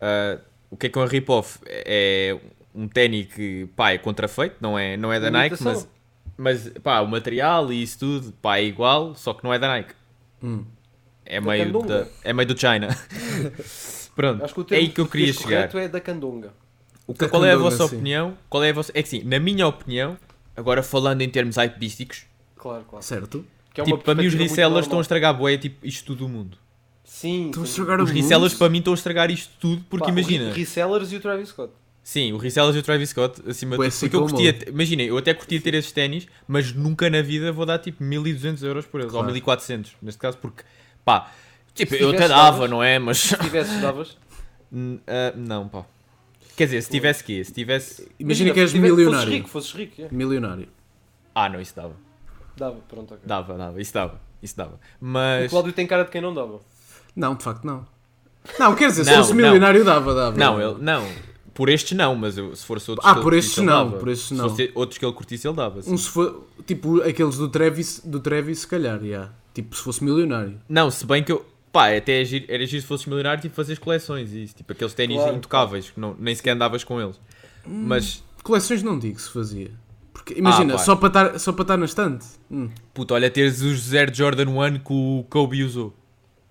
ah, o que é que é um rip-off? É um ténis que pá, é contrafeito, não é, não é da Uma Nike, imitação. mas, mas pá, o material e isso tudo pá, é igual, só que não é da Nike. Hum. É meio, da, é meio do China. <laughs> Pronto, Acho que o é aí que eu queria chegar. é da candonga. O que, Da qual é a Candonga, vossa sim. opinião? Qual é a vossa... É que sim, na minha opinião, agora falando em termos hypísticos, Claro, claro. Certo? Que é tipo, para mim os resellers estão a estragar bué, tipo, isto tudo do mundo. Sim, Estão a estragar Os o resellers para mim estão a estragar isto tudo, porque Pá, o imagina... re- Resellers e o Travis Scott. Sim, o resellers e o Travis Scott, acima de tudo. Porque eu curtia, imaginem, eu até curtia ter esses ténis, mas nunca na vida vou dar tipo 1200 euros por eles, Claro. ou 1400, neste caso, porque, pá, tipo, Se eu até dava, davas. não é? Mas, Se tivesses, davas. N- ah, não, pá. Quer dizer, se tivesse quê? Se tivesse... Imagina que és se tivesse- Fosses milionário. rico, fosses rico. é. Milionário. Ah, não, isso dava. Dava, pronto, ok. Dava, dava, isso dava, isso dava. O Mas... Cláudio tem cara de quem não dava. Não, de facto não. Não, quer dizer, se fosse não. milionário dava, dava. Não, ele, não. Por estes não, mas eu- se fosse outros Ah, que por estes não, dava. por estes Se não. fosse outros que ele curtisse, ele dava. Um se for, tipo aqueles do Travis, do Travis se calhar, yeah. Tipo, se fosse milionário. Não, se bem que eu. Pá, até é giro- era giro se fosses milionário, tipo, fazer coleções e isso. Tipo, aqueles ténis Claro. intocáveis, que não, nem sequer andavas com eles. Mas, Coleções não digo se fazia. Porque imagina, Ah, só para estar só para estar na estante. Hum. puto, olha, teres os Zero Jordan 1 que o Kobe usou.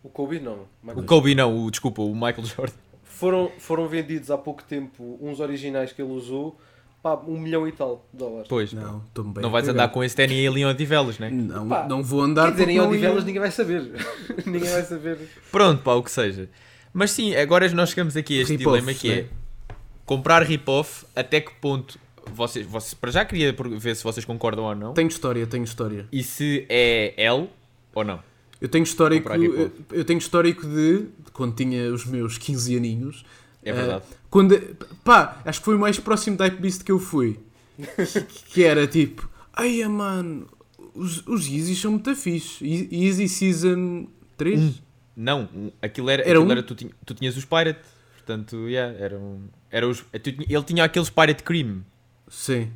O Kobe não. Michael O Kobe não, o, desculpa, o Michael <laughs> Jordan. Foram, foram vendidos há pouco tempo uns originais que ele usou, pá, um milhão e tal de dólares. Pois, Não, não vais andar com esse ténis ali em Odivelas, né? Não, Pá, não vou andar Quer dizer, em Odivelas ninguém vai saber. <laughs> ninguém vai saber. Pronto, pá, o que seja. Mas sim, agora nós chegamos aqui a este dilema que é né? comprar rip-off, até que ponto vocês, vocês. Para já queria ver se vocês concordam ou não. Tenho história, tenho história. E se é L ou não. Eu tenho histórico, eu, eu tenho histórico de, de quando tinha os meus 15 aninhos. É verdade. Quando, pá, acho que foi o mais próximo da Hypebeast que eu fui. <laughs> que era tipo, ai mano, os, os Yeezys são muito fixe. Ye- Yeezy Season 3? Não, um- aquilo era, Era aquilo um? era tu, tinha- tu tinhas os Pirate. Portanto, yeah, era um, era os, tu tinha- ele tinha aqueles Pirate Cream, Sim.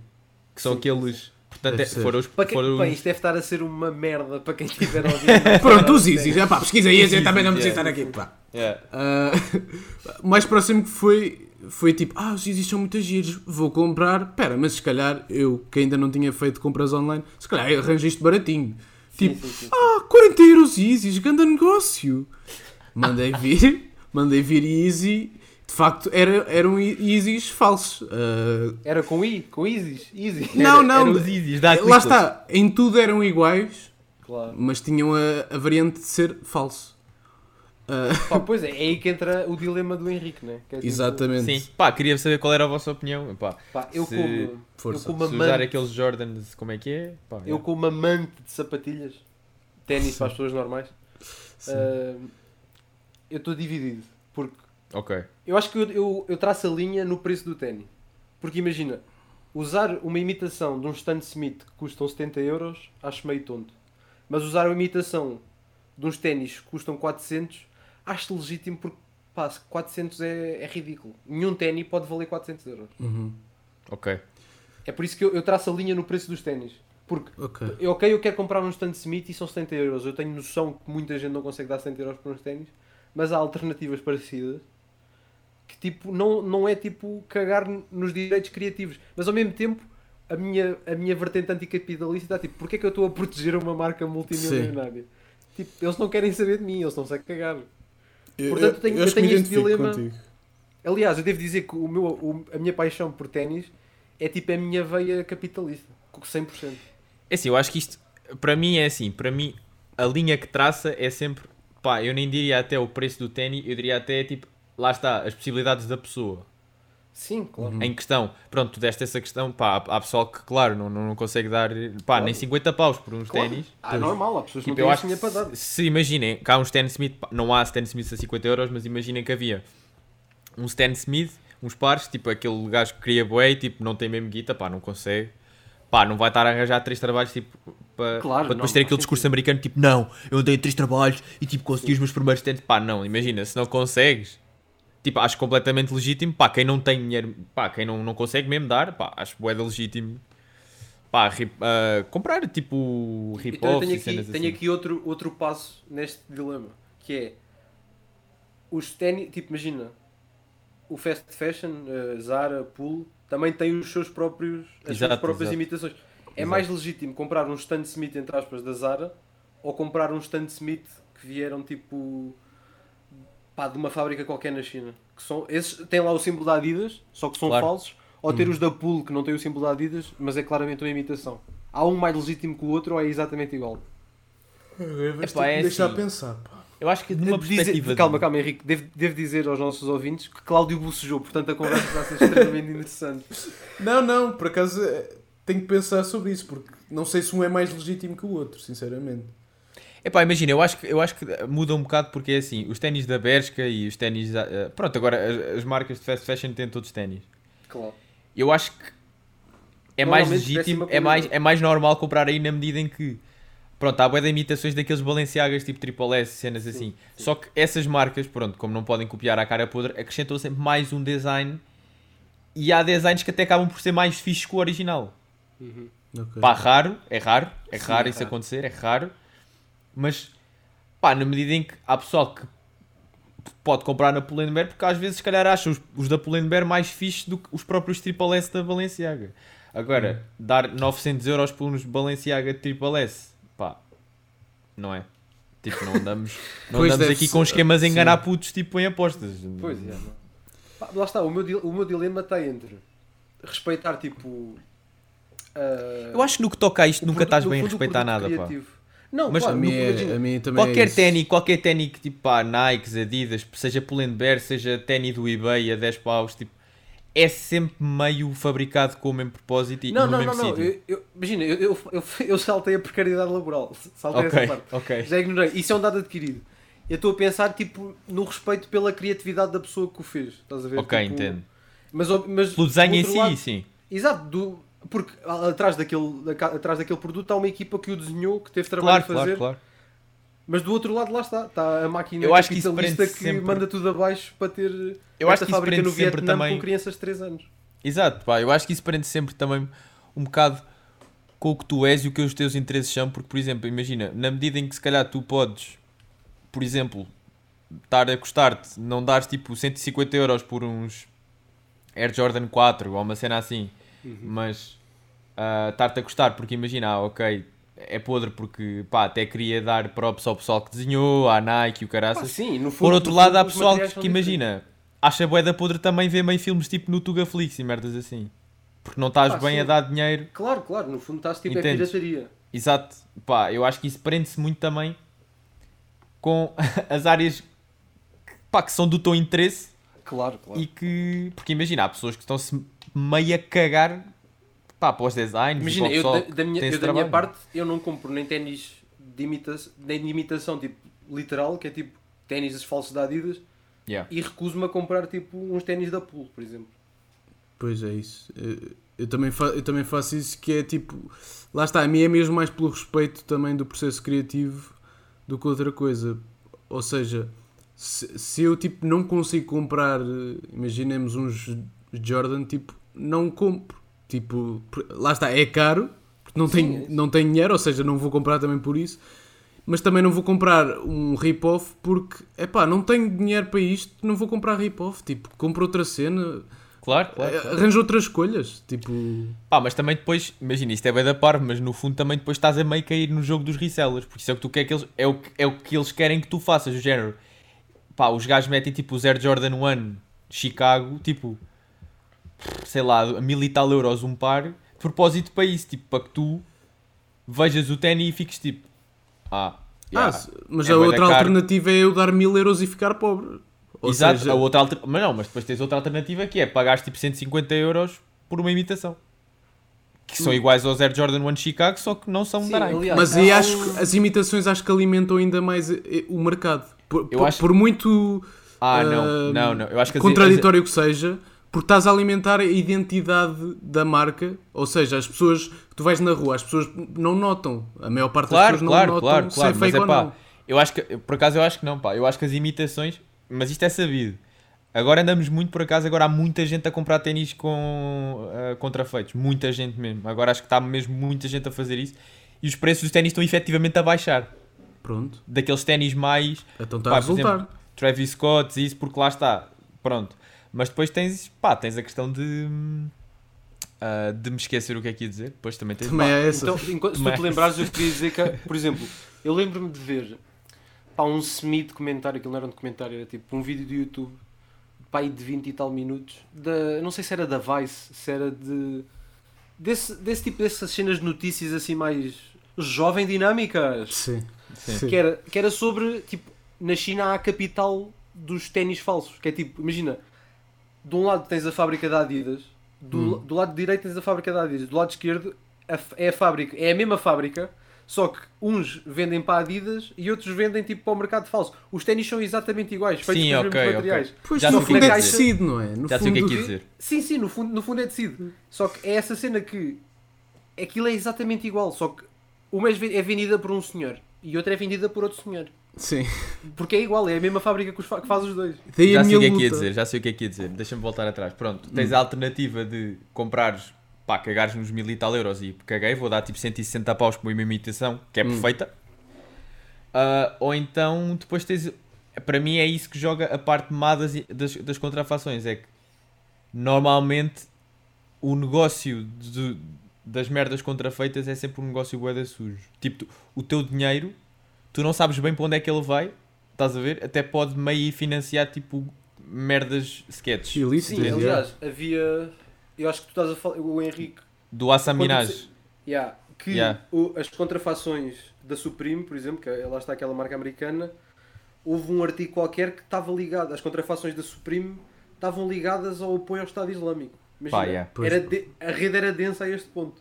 que são Sim, aqueles. Portanto, Deve é- foram os. Para quem, foram os- isto deve estar a ser uma merda para quem estiver a <laughs> ouvir. Pronto, os Yeezys. É pá, pesquisa Yeezy, Yeezys, também não preciso yeah. estar aqui. Pá. Yeah. Ah, <laughs> o mais próximo que foi foi tipo, ah, os Yeezys são muito giros, vou comprar. Pera, mas se calhar eu que ainda não tinha feito compras online, se calhar arranjo isto baratinho. Sim, Tipo, sim, sim. ah, 40 euros Yeezys, grande negócio. Mandei vir, <laughs> mandei vir Yeezy. De facto, era, eram Yeezys falsos. Ah, Era com I, com Isis. Easy. não, não, eram Yeezys da lá está, em tudo eram iguais, Claro. mas tinham a, a variante de ser falso. Ah, Pá, pois é, é aí que entra o dilema do Henrique, né? Que é tipo, exatamente. Sim, pá, queria saber qual era a vossa opinião. Pá, Pá, eu Se- como, eu Força. como se usar amante, aqueles Jordans, como é que é? Pá, eu yeah. como amante de sapatilhas, ténis para as pessoas normais, ah, eu estou dividido. Porque Ok. eu acho que eu, eu, eu traço a linha no preço do ténis. Porque imagina, usar uma imitação de um Stan Smith que custam 70 euros, acho meio tonto. Mas usar uma imitação de uns ténis que custam 400, acho legítimo porque pá, 400 é, é ridículo. Nenhum ténis pode valer 400 euros. Uhum. Ok. É por isso que eu, eu traço a linha no preço dos ténis. Porque, Ok. eu, ok, eu quero comprar um Stan Smith e são 70 euros. Eu tenho noção que muita gente não consegue dar 70 euros por uns ténis, mas há alternativas parecidas que tipo, não, não é tipo cagar nos direitos criativos. Mas ao mesmo tempo, a minha, a minha vertente anticapitalista está tipo, porque é que eu estou a proteger uma marca multimilionária? Tipo, eles não querem saber de mim, eles não a cagar. Portanto, eu tenho- eu tenho este dilema. contigo. Aliás, eu devo dizer que o meu, o- a minha paixão por ténis é tipo a minha veia capitalista. Com 100%. É assim, eu acho que isto, para mim é assim, para mim a linha que traça é sempre, pá, eu nem diria até o preço do ténis, eu diria até tipo, lá está, as possibilidades da pessoa Sim, claro. em questão. Pronto, tu deste essa questão, pá, há, há pessoal que, claro, não, não, não consegue dar, pá, nem 50 paus por uns Claro. ténis. Ah, normal, há pessoas que Tipo, não têm para dar. se, imaginem, cá um Stan Smith, não há Stan Smith a 50 euros, mas imaginem que havia um Stan Smith, uns pares, tipo aquele gajo que cria bué, tipo, não tem mesmo guita, pá, não consegue. Pá, não vai estar a arranjar três trabalhos, tipo, para, Claro, depois ter aquele discurso americano, tipo, não, eu dei três trabalhos e, tipo, consegui os meus primeiros ténis. Pá, não, imagina, se não consegues, tipo, acho completamente legítimo, pá, quem não tem dinheiro, pá, quem não, não consegue mesmo dar, pá, acho de legítimo, pá, rip- ah, comprar, tipo, Então eu rip-offs tenho aqui, cenas tenho assim. aqui outro, outro passo neste dilema, que é os ténis, tipo, imagina, o fast fashion, eh, Zara, Pool, também tem os seus próprios, as suas Exato, próprias exato. imitações. É Exato. mais legítimo comprar um Stan Smith, entre aspas, da Zara, ou comprar um Stan Smith que vieram, tipo, pá, de uma fábrica qualquer na China. Que são, esses têm lá o símbolo da Adidas, só que são Claro. falsos, ou ter os da Pool, que não têm o símbolo da Adidas, mas é claramente uma imitação. Há um mais legítimo que o outro ou é exatamente igual? Epá, é deixar assim. pensar, pá. Eu acho que de uma Devo dizer- perspectiva. de- calma, calma, Henrique. Devo, devo dizer aos nossos ouvintes que Cláudio bocejou, portanto a conversa está a ser <laughs> extremamente interessante. Não, não, por acaso eh, tenho que pensar sobre isso, porque não sei se um é mais legítimo que o outro, sinceramente. Epá, imagina, eu acho, que, eu acho que muda um bocado porque é assim, os ténis da Bershka e os ténis. ah, pronto, agora as, as marcas de fast fashion têm todos ténis. Claro. Eu acho que é mais legítimo, é mais, é mais normal comprar aí na medida em que. Pronto, há boa de imitações daqueles Balenciagas tipo Triple S, cenas assim. Só que essas marcas, pronto, como não podem copiar a cara podre, acrescentam sempre mais um design. E há designs que até acabam por ser mais fixos que o original. Ok. Pá, raro, é raro, é Sim, raro é isso raro. acontecer, é raro. Mas, pá, na medida em que há pessoal que pode comprar na Pull&Bear, porque às vezes, se calhar, acham os, os da Pull&Bear mais fixes do que os próprios Triple S da Balenciaga. Agora, dar 900 euros por uns Balenciaga Triple S, pá, não é? Tipo, não andamos, <laughs> não Pois andamos aqui com esquemas a enganar putos, tipo, em apostas. Pois é. Pá, Lá está, o meu, o meu dilema está entre respeitar tipo. ah, Eu acho que no que toca a isto nunca produ- estás bem a respeitar produto nada, pá. Não, Mas a, mim é, a mim também é Qualquer isso. ténis, qualquer ténis que tipo pá, Nikes, Adidas, seja Pull&Bear, seja ténis do eBay a 10 paus, tipo, é sempre meio fabricado com o mesmo propósito e Não, no não, mesmo não, não. sítio. Eu, eu- imagina, eu, eu, eu, <laughs> eu saltei a precariedade laboral. Saltei Ok, essa parte. ok. Já ignorei. Isso é um dado adquirido. Eu estou a pensar tipo, no respeito pela criatividade da pessoa que o fez. Estás a ver? Ok, Tipo, entendo. Mas, mas Pelo desenho em si, lado- sim. Exato, do, porque a- atrás daquele, atrás daquele produto há uma equipa que o desenhou, que teve Claro, trabalho a fazer. claro, claro. Mas do outro lado lá está, está a máquina Eu acho que capitalista que prende sempre- manda tudo abaixo para ter Eu acho que isso fábrica no Vietnã também- com crianças de 3 anos. Exato, pá, eu acho que isso prende sempre também um bocado com o que tu és e o que os teus interesses são, porque, por exemplo, imagina, na medida em que se calhar tu podes, por exemplo, estar a custar-te, não dares tipo 150 euros por uns Air Jordan 4 ou uma cena assim, mas ah, estar-te a custar, porque imagina, ah, ok, é podre porque pá, até queria dar props ao pessoal que desenhou, à Nike e o Pá, caraças. sim, no fundo, Por outro lado, há pessoal que, que imagina, acha bué da podre também ver meio filmes tipo no Tugaflix e merdas assim. Porque não estás Ah, bem sim. a dar dinheiro. Claro, claro, no fundo estás tipo Entendes? é pirataria. Exato. Pá, eu acho que isso prende-se muito também com <laughs> as áreas que, pá, que são do teu interesse Claro, claro. e que... Porque imagina, há pessoas que estão-se meio a cagar pá, para os designs Imagina, eu, da, minha, eu da minha parte, eu não compro nem ténis de imitação, nem de imitação tipo literal, que é tipo ténis falsos da Adidas, Yeah. e recuso-me a comprar tipo uns ténis da Pool, por exemplo. Pois é isso. Eu, eu também fa- eu também faço isso que é tipo. Lá está, a mim é mesmo mais pelo respeito também do processo criativo do que outra coisa. Ou seja, se, se eu tipo não consigo comprar, eh, imaginemos uns Jordan, tipo, não compro. Tipo, lá está, é caro, porque não, Sim, tenho, é não tenho dinheiro, ou seja, não vou comprar também por isso. Mas também não vou comprar um rip-off porque, epá, não tenho dinheiro para isto, não vou comprar rip-off. Tipo, compro outra cena, Claro, claro. eh, claro. arranjo outras escolhas. Tipo, Pá, mas também depois, imagina, isto é bem da par, mas no fundo também depois estás a meio cair no jogo dos resellers, porque isso é o que tu quer que eles, é o, que- é o que eles querem que tu faças, o género. Pá, os gajos metem tipo o Air Jordan 1 Chicago, tipo, sei lá, a mil e tal euros um par, de propósito para isso, tipo, para que tu vejas o ténis e fiques tipo, ah, Ah, yeah, se- mas é a outra caro. alternativa é eu dar mil euros e ficar pobre. Ou Exato, seja, a outra alter... mas não, mas depois tens outra alternativa que é pagares tipo 150 euros por uma imitação. Que Hum. são iguais aos Air Jordan 1 Chicago, só que não são Sim, aliás, Mas um- acho que as imitações acho que alimentam ainda mais eh, o mercado. Por, Eu por- acho- por muito Ah, ah, não, não, não. Eu acho que as- contraditório que seja, porque estás a alimentar a identidade da marca, ou seja, as pessoas que tu vais na rua, as pessoas não notam, a maior parte das Claro, pessoas claro, não notam claro, se claro. é Mas fake é pá, não. eu acho que, por acaso eu acho que não, pá. Eu acho que as imitações, mas isto é sabido. Agora andamos muito por acaso, agora há muita gente a comprar ténis com ah, contrafeitos, muita gente mesmo. Agora acho que está mesmo muita gente a fazer isso e os preços dos ténis estão efetivamente a baixar. Pronto, Daqueles ténis mais então está Pá, a resultar. exemplo, Travis Scott e isso, porque lá está. Pronto. Mas depois tens, pá, tens a questão de. ah, de me esquecer o que é que ia dizer. Depois também tens. Também é essa. Então, enquanto, se tu te lembrares, eu queria dizer que, por exemplo, eu lembro-me de ver pá, um semi-documentário, aquilo não era um documentário, era tipo um vídeo do YouTube, pá, de 20 e tal minutos, da, não sei se era da Vice, se era de. desse, desse tipo, dessas cenas de notícias assim mais jovem dinâmicas. Sim. Sim. Sim. Que era, que era sobre, tipo, na China há a capital dos ténis falsos. Que é tipo, imagina, de um lado tens a fábrica da Adidas, do, Hum. do lado direito tens a fábrica da Adidas, do lado esquerdo a é a fábrica, é a mesma fábrica, só que uns vendem para a Adidas e outros vendem tipo para o mercado falso. Os ténis são exatamente iguais, feitos Sim, com os mesmos ok. materiais. Pois Já no fundo é tecido, não é? No Já sei o que é fundo, que dizer. Sim, sim, no fundo, no fundo é tecido. Só que é essa cena que aquilo é exatamente igual, só que uma é é vendida por um senhor e outra é vendida por outro senhor. Sim. Porque é igual, é a mesma fábrica que, os fa- que faz os dois. Daí Já sei o que é que ia dizer, já sei o que é que ia dizer. Deixa-me voltar atrás. Pronto, tens a alternativa de comprares, pá, cagares nos mil e tal euros e caguei, vou dar tipo 160 paus por uma imitação, que é Hum. perfeita. Ah, ou então depois tens. Para mim é isso que joga a parte má das, das, das contrafações. É que normalmente o negócio de- das merdas contrafeitas é sempre um negócio bué da sujo. Tipo, o teu dinheiro, tu não sabes bem para onde é que ele vai, estás a ver? Até pode meio financiar tipo merdas sketches. Sim, aliás, havia. Eu acho que tu estás a falar. O Henrique. Do Assaminage. Quando Yeah, que Yeah. o- as contrafações da Supreme, por exemplo, que é- lá está aquela marca americana, houve um artigo qualquer que estava ligado. As contrafações da Supreme estavam ligadas ao apoio ao Estado Islâmico. Imagina, Pá, yeah. Era de- a rede era densa a este ponto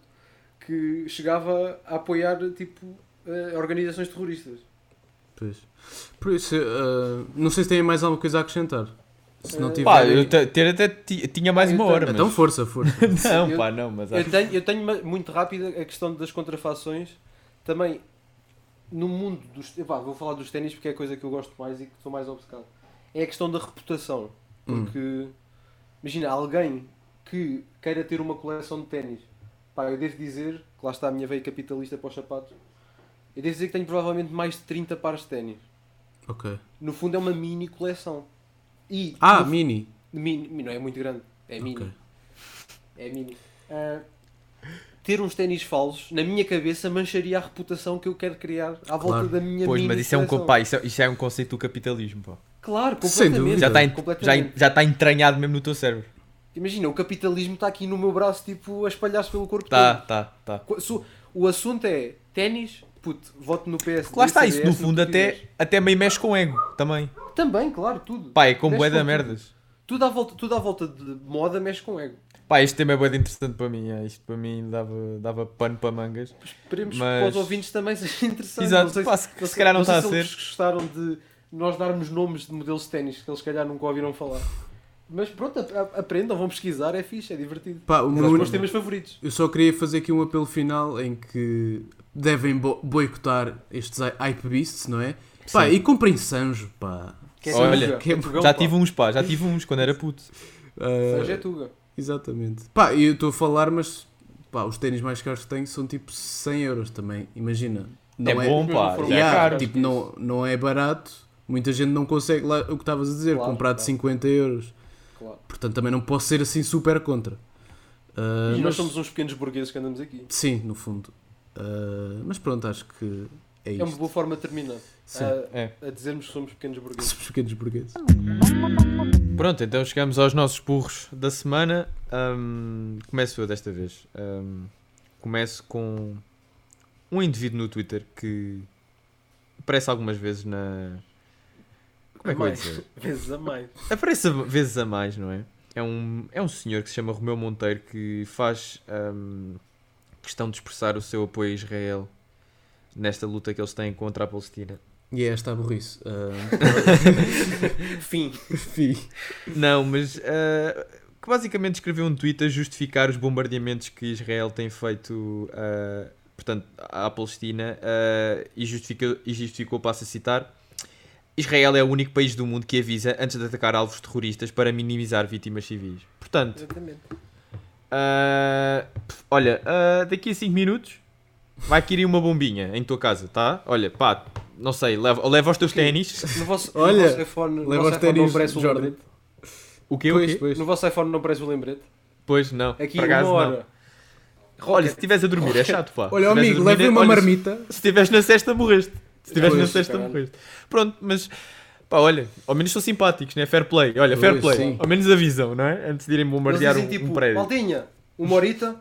que chegava a apoiar tipo eh, organizações terroristas. Pois. Por isso, ah, não sei se têm mais alguma coisa a acrescentar. Se não Eh, tiverem... Pá, eu te- ter até ti- tinha mais eu uma tenho- hora, Então mas... força, força. <laughs> Não, Eu- pá, não, mas Eu acho... tenho, eu tenho muito rápida a questão das contrafações. Também no mundo dos. Epá, vou falar dos ténis porque é a coisa que eu gosto mais e que sou mais obcecado. É a questão da reputação. Porque imagina, alguém que queira ter uma coleção de ténis. Pá, eu devo dizer, que lá está a minha veia capitalista para os sapatos. Eu devo dizer que tenho provavelmente mais de 30 pares de ténis. ok. No fundo é uma mini coleção. E Ah, no- mini. mini, não é muito grande, é mini. Ok. É mini. Ah, ter uns ténis falsos, na minha cabeça, mancharia a reputação que eu quero criar à volta Claro. da minha Pois, mini mas isso é, um, pá, isso, é, isso é um conceito do capitalismo, pá. Claro, completamente. Já está já, completamente. en- já está entranhado mesmo no teu cérebro. Imagina, o capitalismo está aqui no meu braço, tipo, a espalhar-se pelo corpo Tá, todo. tá, tá. O- O assunto é ténis, puto, voto no PSD. Lá está, isso no fundo até, até meio mexe com ego, também. Também, claro, tudo. Pá, é com Mexe bué da merdas. Tudo à, volta, tudo à volta de moda mexe com ego. Pá, este tema é bué de interessante para mim, é, isto para mim dava, dava pano para mangas. Esperemos Mas- que para os ouvintes também seja <laughs> interessante. Exato, Não sei pá, se- não se calhar não sei está a se ser. eles gostaram de nós darmos nomes de modelos de ténis que eles se calhar nunca ouviram falar. Mas pronto, ap- ap- aprendam, vão pesquisar, é fixe, é divertido. Pá, o É meu os meus único- temas favoritos. Eu só queria fazer aqui um apelo final em que devem bo- boicotar estes hy- hype beasts, não é? Pá, e comprem Sanjo, pá. Que é Olha, Tuga, que é- é Tugão, Já pá. tive uns, pá, já tive uns quando era puto. Ah, Sanjo é Tuga. Exatamente. Pá, e eu estou a falar, mas pá, os ténis mais caros que tenho são tipo 100 euros também. Imagina. é bom, pá, Não já é caro. tipo, não, não é barato. Muita gente não consegue, lá, o que estavas a dizer, Claro, comprar de claro. 50 euros. Claro. Portanto, também não posso ser assim super contra. Ah, E nós mas- somos uns pequenos burgueses que andamos aqui. Sim, no fundo. Ah, mas pronto, acho que É É uma isto. boa forma de terminar. Sim. A, É. a dizermos que somos pequenos burgueses. Os pequenos burgueses. Pronto, então chegamos aos nossos burros da semana. Ahm, começo eu desta vez. Ahm, começo com um indivíduo no Twitter que aparece algumas vezes na. Como é que eu ia Mais. dizer? <laughs> Vezes a mais. Aparece vezes a mais, não é? É um, é um senhor que se chama Romeu Monteiro que faz ahm, questão de expressar o seu apoio a Israel nesta luta que eles têm contra a Palestina. E é esta a burrice. Ah, <laughs> Fim. Fim. Não, mas ah, que basicamente escreveu um tweet a justificar os bombardeamentos que Israel tem feito ah, portanto, à Palestina ah, e, justifica, e justificou, passo a citar, Israel é o único país do mundo que avisa antes de atacar alvos terroristas para minimizar vítimas civis. Portanto, Exatamente. Ah, olha, ah, daqui a 5 minutos vai adquirir uma bombinha em tua casa, tá? Olha, pá, não sei, leva, leva os teus ténis. No vosso, Olha, no vosso iPhone, no leva vosso os iPhone não ténis aparece o Jordan. lembrete. O quê? O Pois, quê? pois. No vosso iPhone não aparece o lembrete. Pois não. Aqui por uma acaso, não. hora. Olha, se estiveres a dormir, é chato, pá. <laughs> Olha, amigo, a dormir, leve uma olha, marmita. Se estiveres na cesta, morreste. Se estiveres na cesta, morreste. Pronto, mas pá, olha, ao menos são simpáticos, né? Fair play. Olha, fair play. sim. Ao menos avisam, não é? Antes de irem bombardear dizem um, tipo, um prédio. Maldinha, uma horita,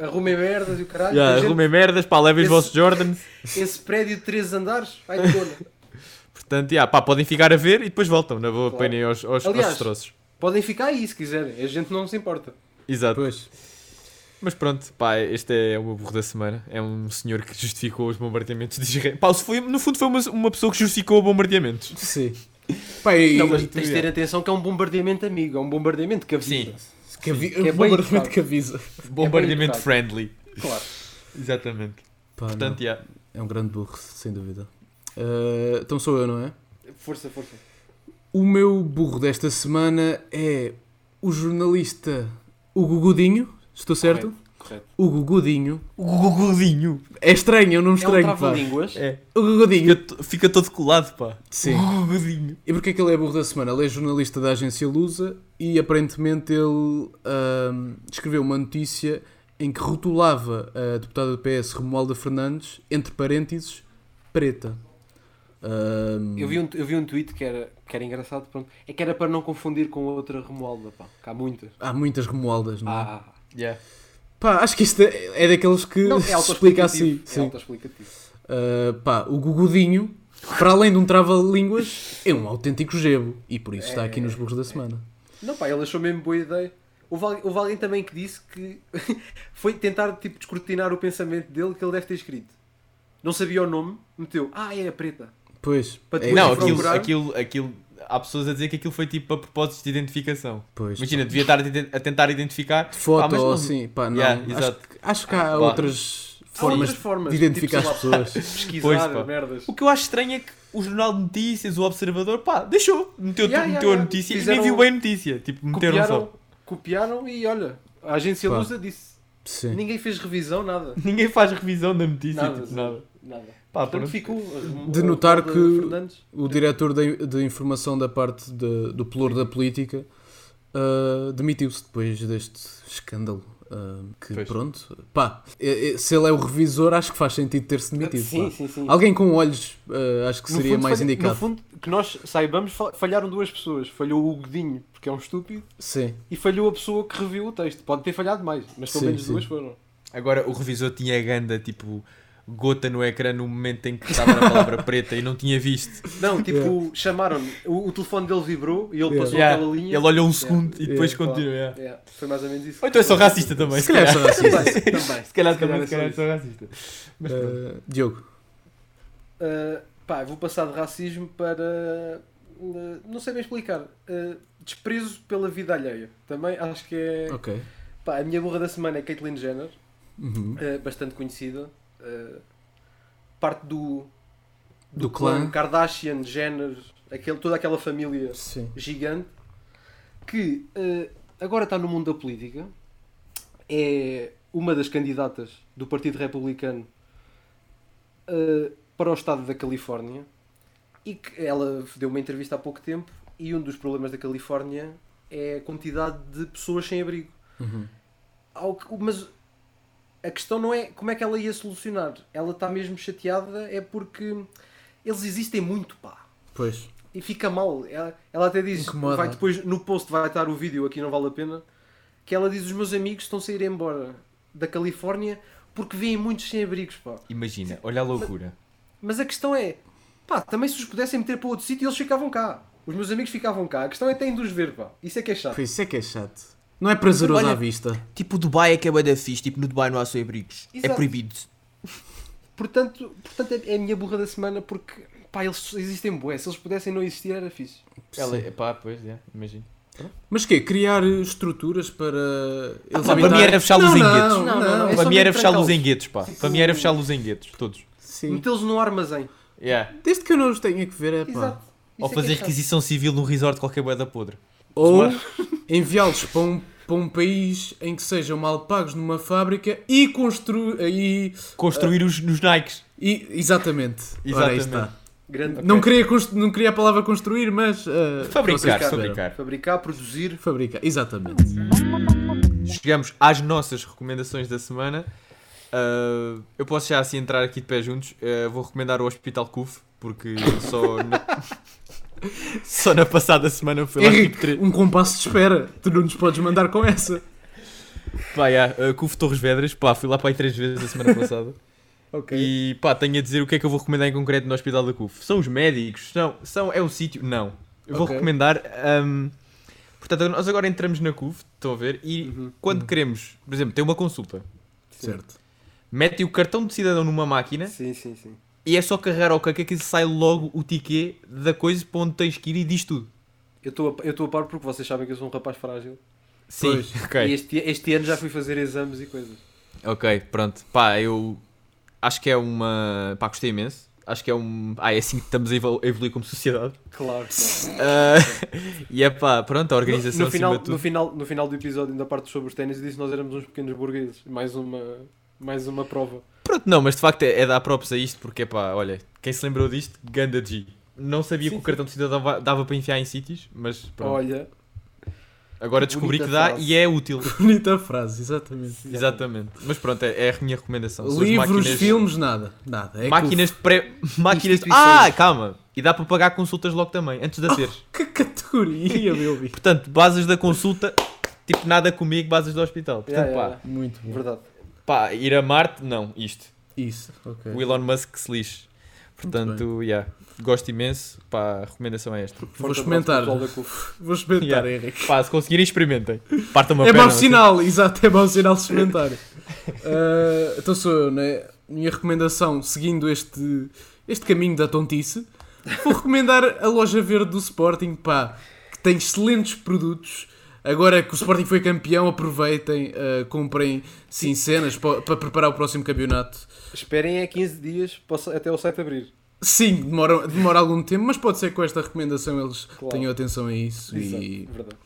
arrumem merdas e o caralho. <laughs> Yeah, gente- arrumem merdas, pá, levem os vossos Jordans. Esse prédio de 3 andares, vai de dona. <laughs> Portanto, yeah, pá, podem ficar a ver e depois voltam. Na boa, Claro. apanhem aos, aos, aos destroços. Podem ficar aí se quiserem, a gente não se importa. Exato. Pois. Mas pronto, pá, este é o meu burro da semana. É um senhor que justificou os bombardeamentos de Israel. Pá, foi, no fundo foi uma, uma pessoa que justificou bombardeamentos. Sim. Pá, e, Não, mas e- tens de ter atenção que é um bombardeamento amigo, é um bombardeamento que avisa. Sim. que avi- que é bombardeamento educado. que avisa. Bombardeamento educado. friendly. Claro. Exatamente. Pá, Portanto, yeah. É um grande burro, sem dúvida. Ah, então sou eu, não é? Força, força. O meu burro desta semana é o jornalista Hugo Godinho. Estou certo? Correto. Hugo Godinho. O Gugudinho. É estranho, é um nome É um estranho, pá. trava-línguas. É. Hugo Godinho. Fica, fica todo colado, pá. Sim. O Gugudinho. E porquê é que ele é burro da semana? Ele é jornalista da agência Lusa e aparentemente ele escreveu uma notícia em que rotulava a deputada do PS Romualda Fernandes, entre parênteses, preta. Ahm, Eu vi, um, eu vi um tweet que era, que era engraçado, pronto. É que era para não confundir com outra Romualda, pá. Que há muitas. Há muitas Romualdas, não é? Ah, Yeah. Pá, acho que isto é, é daqueles que não, é se explica assim. É Sim. autoexplicativo. Uh, pá, o Gugodinho, para além de um trava-línguas, é um autêntico gebo. E por isso está aqui nos burros da semana. Não, pá, ele achou mesmo boa ideia. Houve, al- houve alguém também que disse que <laughs> foi tentar tipo, descortinar o pensamento dele que ele deve ter escrito. Não sabia o nome, meteu, ah, é a preta. Pois, Para é, Não, aquilo, procurar. aquilo, aquilo. Há pessoas a dizer que aquilo foi tipo a propósitos de identificação. pois. Imagina, devia estar a tentar identificar. foto Ah, ou não- assim, pá, não. Yeah, acho, exato. que, acho que há Pá. outras formas, outras formas, de identificar tipo, as pessoas. <laughs> Pesquisar, Pois, pá. merdas. O que eu acho estranho é que o Jornal de Notícias, o Observador, pá, deixou. Meteu, Yeah, meteu yeah, a notícia e Fizeram- nem viu bem a notícia. Tipo, meteram Copiaram, só. copiaram e olha, a agência Pá. Lusa disse. Sim. Ninguém fez revisão, nada. <laughs> Ninguém faz revisão da notícia. Nada, tipo, nada. Nada. Pá, Portanto, uh, De notar que- Fernandes. O diretor de, de informação da parte de- do pelour da política uh, demitiu-se depois deste escândalo. uh, que Pois. pronto, pá, é- é- se ele é o revisor, acho que faz sentido ter-se demitido. Sim, sim, sim. Alguém com olhos, uh, acho que No seria fundo, mais falha- indicado. No fundo, que nós saibamos, fa- falharam duas pessoas. Falhou o Godinho, porque é um estúpido, Sim. e falhou a pessoa que reviu o texto. Pode ter falhado mais, mas pelo Sim, menos sim. duas foram. Agora, o revisor tinha a ganda, tipo, gota no ecrã no momento em que estava na palavra <laughs> preta e não tinha visto. Não, tipo, chamaram-me, o, o telefone dele vibrou e ele Yeah. passou Yeah. aquela linha. Ele olhou um Yeah. segundo e depois Yeah. continua. yeah. Yeah, Foi mais ou menos isso. Ou então é só racista também. Se calhar sou racista. Também. Se calhar Se calhar também, é se calhar só sou racista. Mas. Uh, Diogo, Uh, pá, vou passar de racismo para. uh, não sei bem explicar. Uh, desprezo pela vida alheia. Também acho que é. ok. Pá, a minha burra da semana é Caitlyn Jenner, Uhum. uh, bastante conhecida. Uh, parte do. Do clã. Kardashian, Jenner, aquele, toda aquela família Sim. gigante que uh, agora está no mundo da política. É uma das candidatas do Partido Republicano uh, para o estado da Califórnia e que ela deu uma entrevista há pouco tempo e um dos problemas da Califórnia é a quantidade de pessoas sem abrigo. Uhum. Ao que- mas a questão não é como é que ela ia solucionar. Ela está mesmo chateada, é porque eles existem muito, pá. Pois. E fica mal. Ela, ela até diz, Incomoda. vai depois no post vai estar o vídeo, aqui não vale a pena, que ela diz os meus amigos estão a sair embora da Califórnia porque vêm muitos sem abrigos, pá. Imagina, olha a loucura. Mas a questão é, pá, também se os pudessem meter para outro sítio, eles ficavam cá. Os meus amigos ficavam cá. A questão é têm de os ver, pá. Isso é que é chato. Pois, isso é que é chato. Não é prazeroso Olha- à vista. Tipo, o Dubai é que é bué da fixe. Tipo, no Dubai não há só abrigos. É proibido. Portanto, portanto é, é a minha burra da semana porque, pá, eles existem bué. Se eles pudessem não existir era fixe. Ela, Sim. pá, pois, é, imagino. Mas quê? Criar estruturas para eles pá, para mim era fechar não, os não. Não, Não, não, é Para mim era fechá-los trancá-los. em guetos, pá. Para mim era fechá-los em guetos, todos. Sim. Metê-los num armazém. Yeah. Desde que eu não os tenha que ver, é pá. Exato. Ou Isso é é fazer chato. requisição civil num resort qualquer bué da podre. Ou <laughs> enviá-los para um, para um país em que sejam mal pagos numa fábrica e construir. E, Construir os, nos Nikes. e, exatamente. Ora, aí está. Grande. Não, queria, constru- não queria a palavra construir, mas. eh, Fabricar, fabricar. Fabricar, produzir. Fabricar, exatamente. Chegamos às nossas recomendações da semana. Uh, eu posso já assim entrar aqui de pé juntos. Uh, vou recomendar o Hospital CUF, porque só <laughs> <laughs> só na passada semana foi lá tipo Henrique, três. um compasso de espera. Tu não nos podes mandar com essa. Pá, yeah, uh, CUF Torres Vedras, pá, fui lá para aí três vezes a semana passada. <laughs> E pá, tenho a dizer o que é que eu vou recomendar em concreto no Hospital da CUF. São os médicos? São, são, é o sítio? Não. Eu vou Ok. recomendar. um, portanto, nós agora entramos na CUF, estão a ver? E Uhum. quando queremos, por exemplo, ter uma consulta, Certo. metem o cartão de cidadão numa máquina Sim, sim, sim. E é só carregar ao caca que sai logo o ticket da coisa para onde tens que ir e diz tudo. Eu estou a, eu estou a par porque vocês sabem que eu sou um rapaz frágil. Sim, Pois. E este, este ano já fui fazer exames e coisas. Ok, pronto. Pá, eu acho que é uma. Pá, gostei imenso. Acho que é um. Ah, é assim que estamos a evolu- a evoluir como sociedade. Claro, claro. Ah, <laughs> e é pá, pronto, a No, organização no final, acima de no, final, no final do episódio, ainda parte sobre os ténis, disse que nós éramos uns pequenos burgueses. Mais uma, mais uma prova. Pronto, não, mas de facto é, é dar props a isto porque, pá, olha, quem se lembrou disto, Ganda G. Não sabia Sim, que o cartão de cidadão va- dava para enfiar em sítios, mas pronto. Olha, Agora que descobri que dá frase. e é útil. Bonita frase, exatamente. Exatamente. Mas pronto, é, é a minha recomendação. São Livros, máquinas- filmes, nada. Nada. É máquinas de pré. Máquinas de... Ah, calma! E dá para pagar consultas logo também, antes de a teres. Que, <laughs> que categoria, meu amigo. Portanto, bases da consulta, tipo nada comigo, bases do hospital. Portanto, Yeah, yeah, pá, Muito bom. verdade. Pá, ir a Marte, não, isto. Isso, ok. O Elon Musk que se lixe. Portanto, yeah, gosto imenso. Pá, a recomendação é esta. Vou experimentar. <laughs> Vou experimentar, Yeah. Henrique. Pá, se conseguirem, experimentem. Partam uma É mau sinal, exato, é mau sinal de experimentar. Ah, <laughs> então sou eu, né? Minha recomendação, seguindo este, este caminho da tontice, vou recomendar a loja verde do Sporting, pá, que tem excelentes produtos. Agora que o Sporting foi campeão, aproveitem, ah, comprem sim cenas pa- para preparar o próximo campeonato. Esperem é 15 dias até o site abrir. Sim, demora, demora algum tempo, mas pode ser que com esta recomendação eles Claro. tenham atenção a isso. Exato, E, verdade.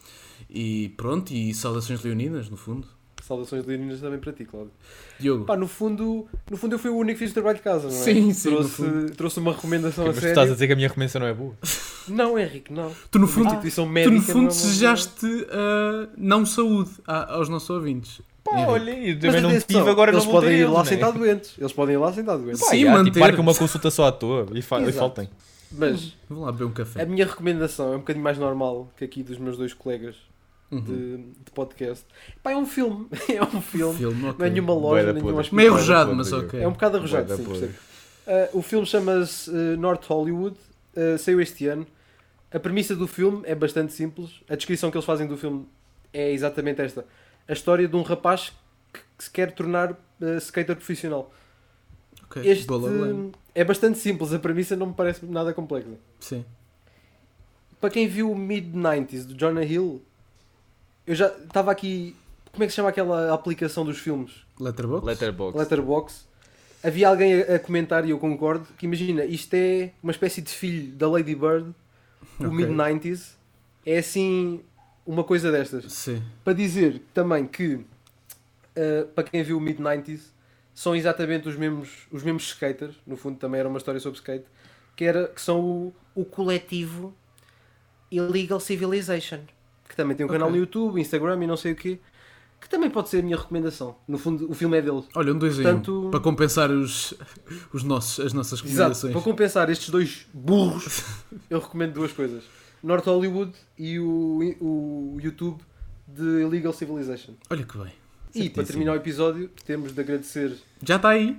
e pronto, e saudações leoninas, no fundo. Saudações leoninas também para ti, Cláudio. Diogo. Pá, no fundo, no fundo eu fui o único que fiz o trabalho de casa, não é? Sim, sim, Trouxe, trouxe uma recomendação Mas a tu sério. estás a dizer que a minha recomendação não é boa? <laughs> Não, Henrique, não. Tu no A fundo, instituição tu médica no fundo não é desejaste ah, não saúde a- aos nossos ouvintes. Pá, Henrique. olha, eu Mas também não atenção, tive, agora eles não podem ir lá né? sentar doentes. Eles podem ir lá sentar doentes. Sim, manter. tipo, marca uma consulta só à toa e, fa e faltem. Mas Vamos lá beber um a café. minha recomendação é um bocadinho mais normal que aqui dos meus dois colegas Uhum. de, de podcast. Pá, é um filme. <laughs> É um filme. Filme, ok. Não é nenhuma loja, da nem podre. nenhum hospital. Meio arrojado, mas ok. É um bocado arrojado, sim, percebo. Uh, o filme chama-se uh, North Hollywood, uh, saiu este ano. A premissa do filme é bastante simples. A descrição que eles fazem do filme é exatamente esta: a história de um rapaz que, que se quer tornar uh, skater profissional. Ok, Este é bastante simples, a premissa não me parece nada complexa. Sim. Para quem viu o Mid-90s do Jonah Hill, eu já estava aqui. Como é que se chama aquela aplicação dos filmes? Letterboxd? Letterbox. Letterbox. Havia alguém a, a comentar e eu concordo que imagina, isto é uma espécie de filho da Lady Bird, o Ok. mid-90s, é assim uma coisa destas. Sim. Para dizer também que uh, para quem viu o mid-90s são exatamente os mesmos, os mesmos skaters, no fundo também era uma história sobre skate, que, era, que são o, o coletivo Illegal Civilization, que também tem um canal Ok. no YouTube, Instagram e não sei o quê. que também pode ser a minha recomendação. No fundo, o filme é dele. Olha, um dois Portanto- um, para compensar os, os nossos, as nossas Exato. recomendações. Para compensar estes dois burros, eu recomendo duas coisas: North Hollywood e o, o YouTube de Illegal Civilization. Olha que bem. E para terminar o episódio, temos de agradecer. Já está aí.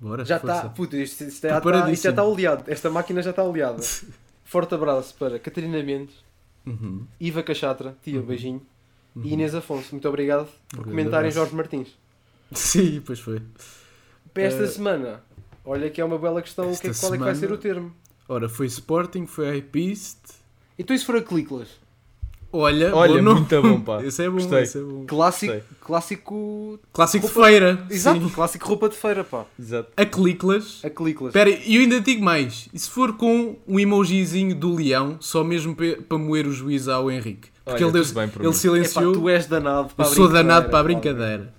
Bora, Já força. está, puta, isto, isto já está, Preparadíssimo. isto já está oleado. Esta máquina já está oleada. <laughs> Forte abraço para Catarina Mendes, Uhum. Iva Cachatra, tia, beijinho, e Inês Afonso. Muito obrigado por comentarem. Jorge Martins. Sim, pois foi. Para esta Eh, semana, olha que é uma bela questão. Que é, esta qual é que vai semana- ser o termo? Ora, foi Sporting, foi Hypeist. Então, e se for a Cliclas? Olha, Olha, bom muito bom, pá. <laughs> Esse é bom, Gostei. esse é bom. Clássico, clássico. Clássico Roupa- feira. Exato, Sim. clássico roupa de feira, pá. Exato. A Cliclas. A Cliclas. Espera, e eu ainda digo mais. E se for com um emojizinho do leão, só mesmo para moer o juiz ao Henrique? Porque Olha, ele, deu, tudo bem por ele mim. Epá, silenciou. tu és danado eu para a sou danado para a pá. brincadeira.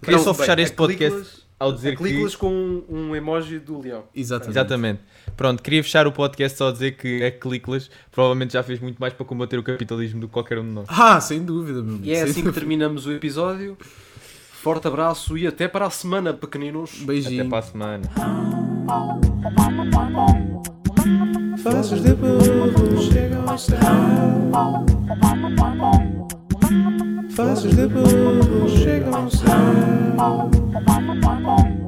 Queria Não, só bem, fechar a este podcast ao A dizer que. Cliclas com um emoji do leão. Exatamente. Exatamente. Pronto, queria fechar o podcast só a dizer que a Cliclas provavelmente já fez muito mais para combater o capitalismo do que qualquer um de nós. Ah, sem dúvida, meu amigo. E é assim que dúvida. terminamos o episódio. Forte abraço e até para a semana, pequeninos. Beijinho. Até para a semana. De burro chegam ao de burro chegam ao.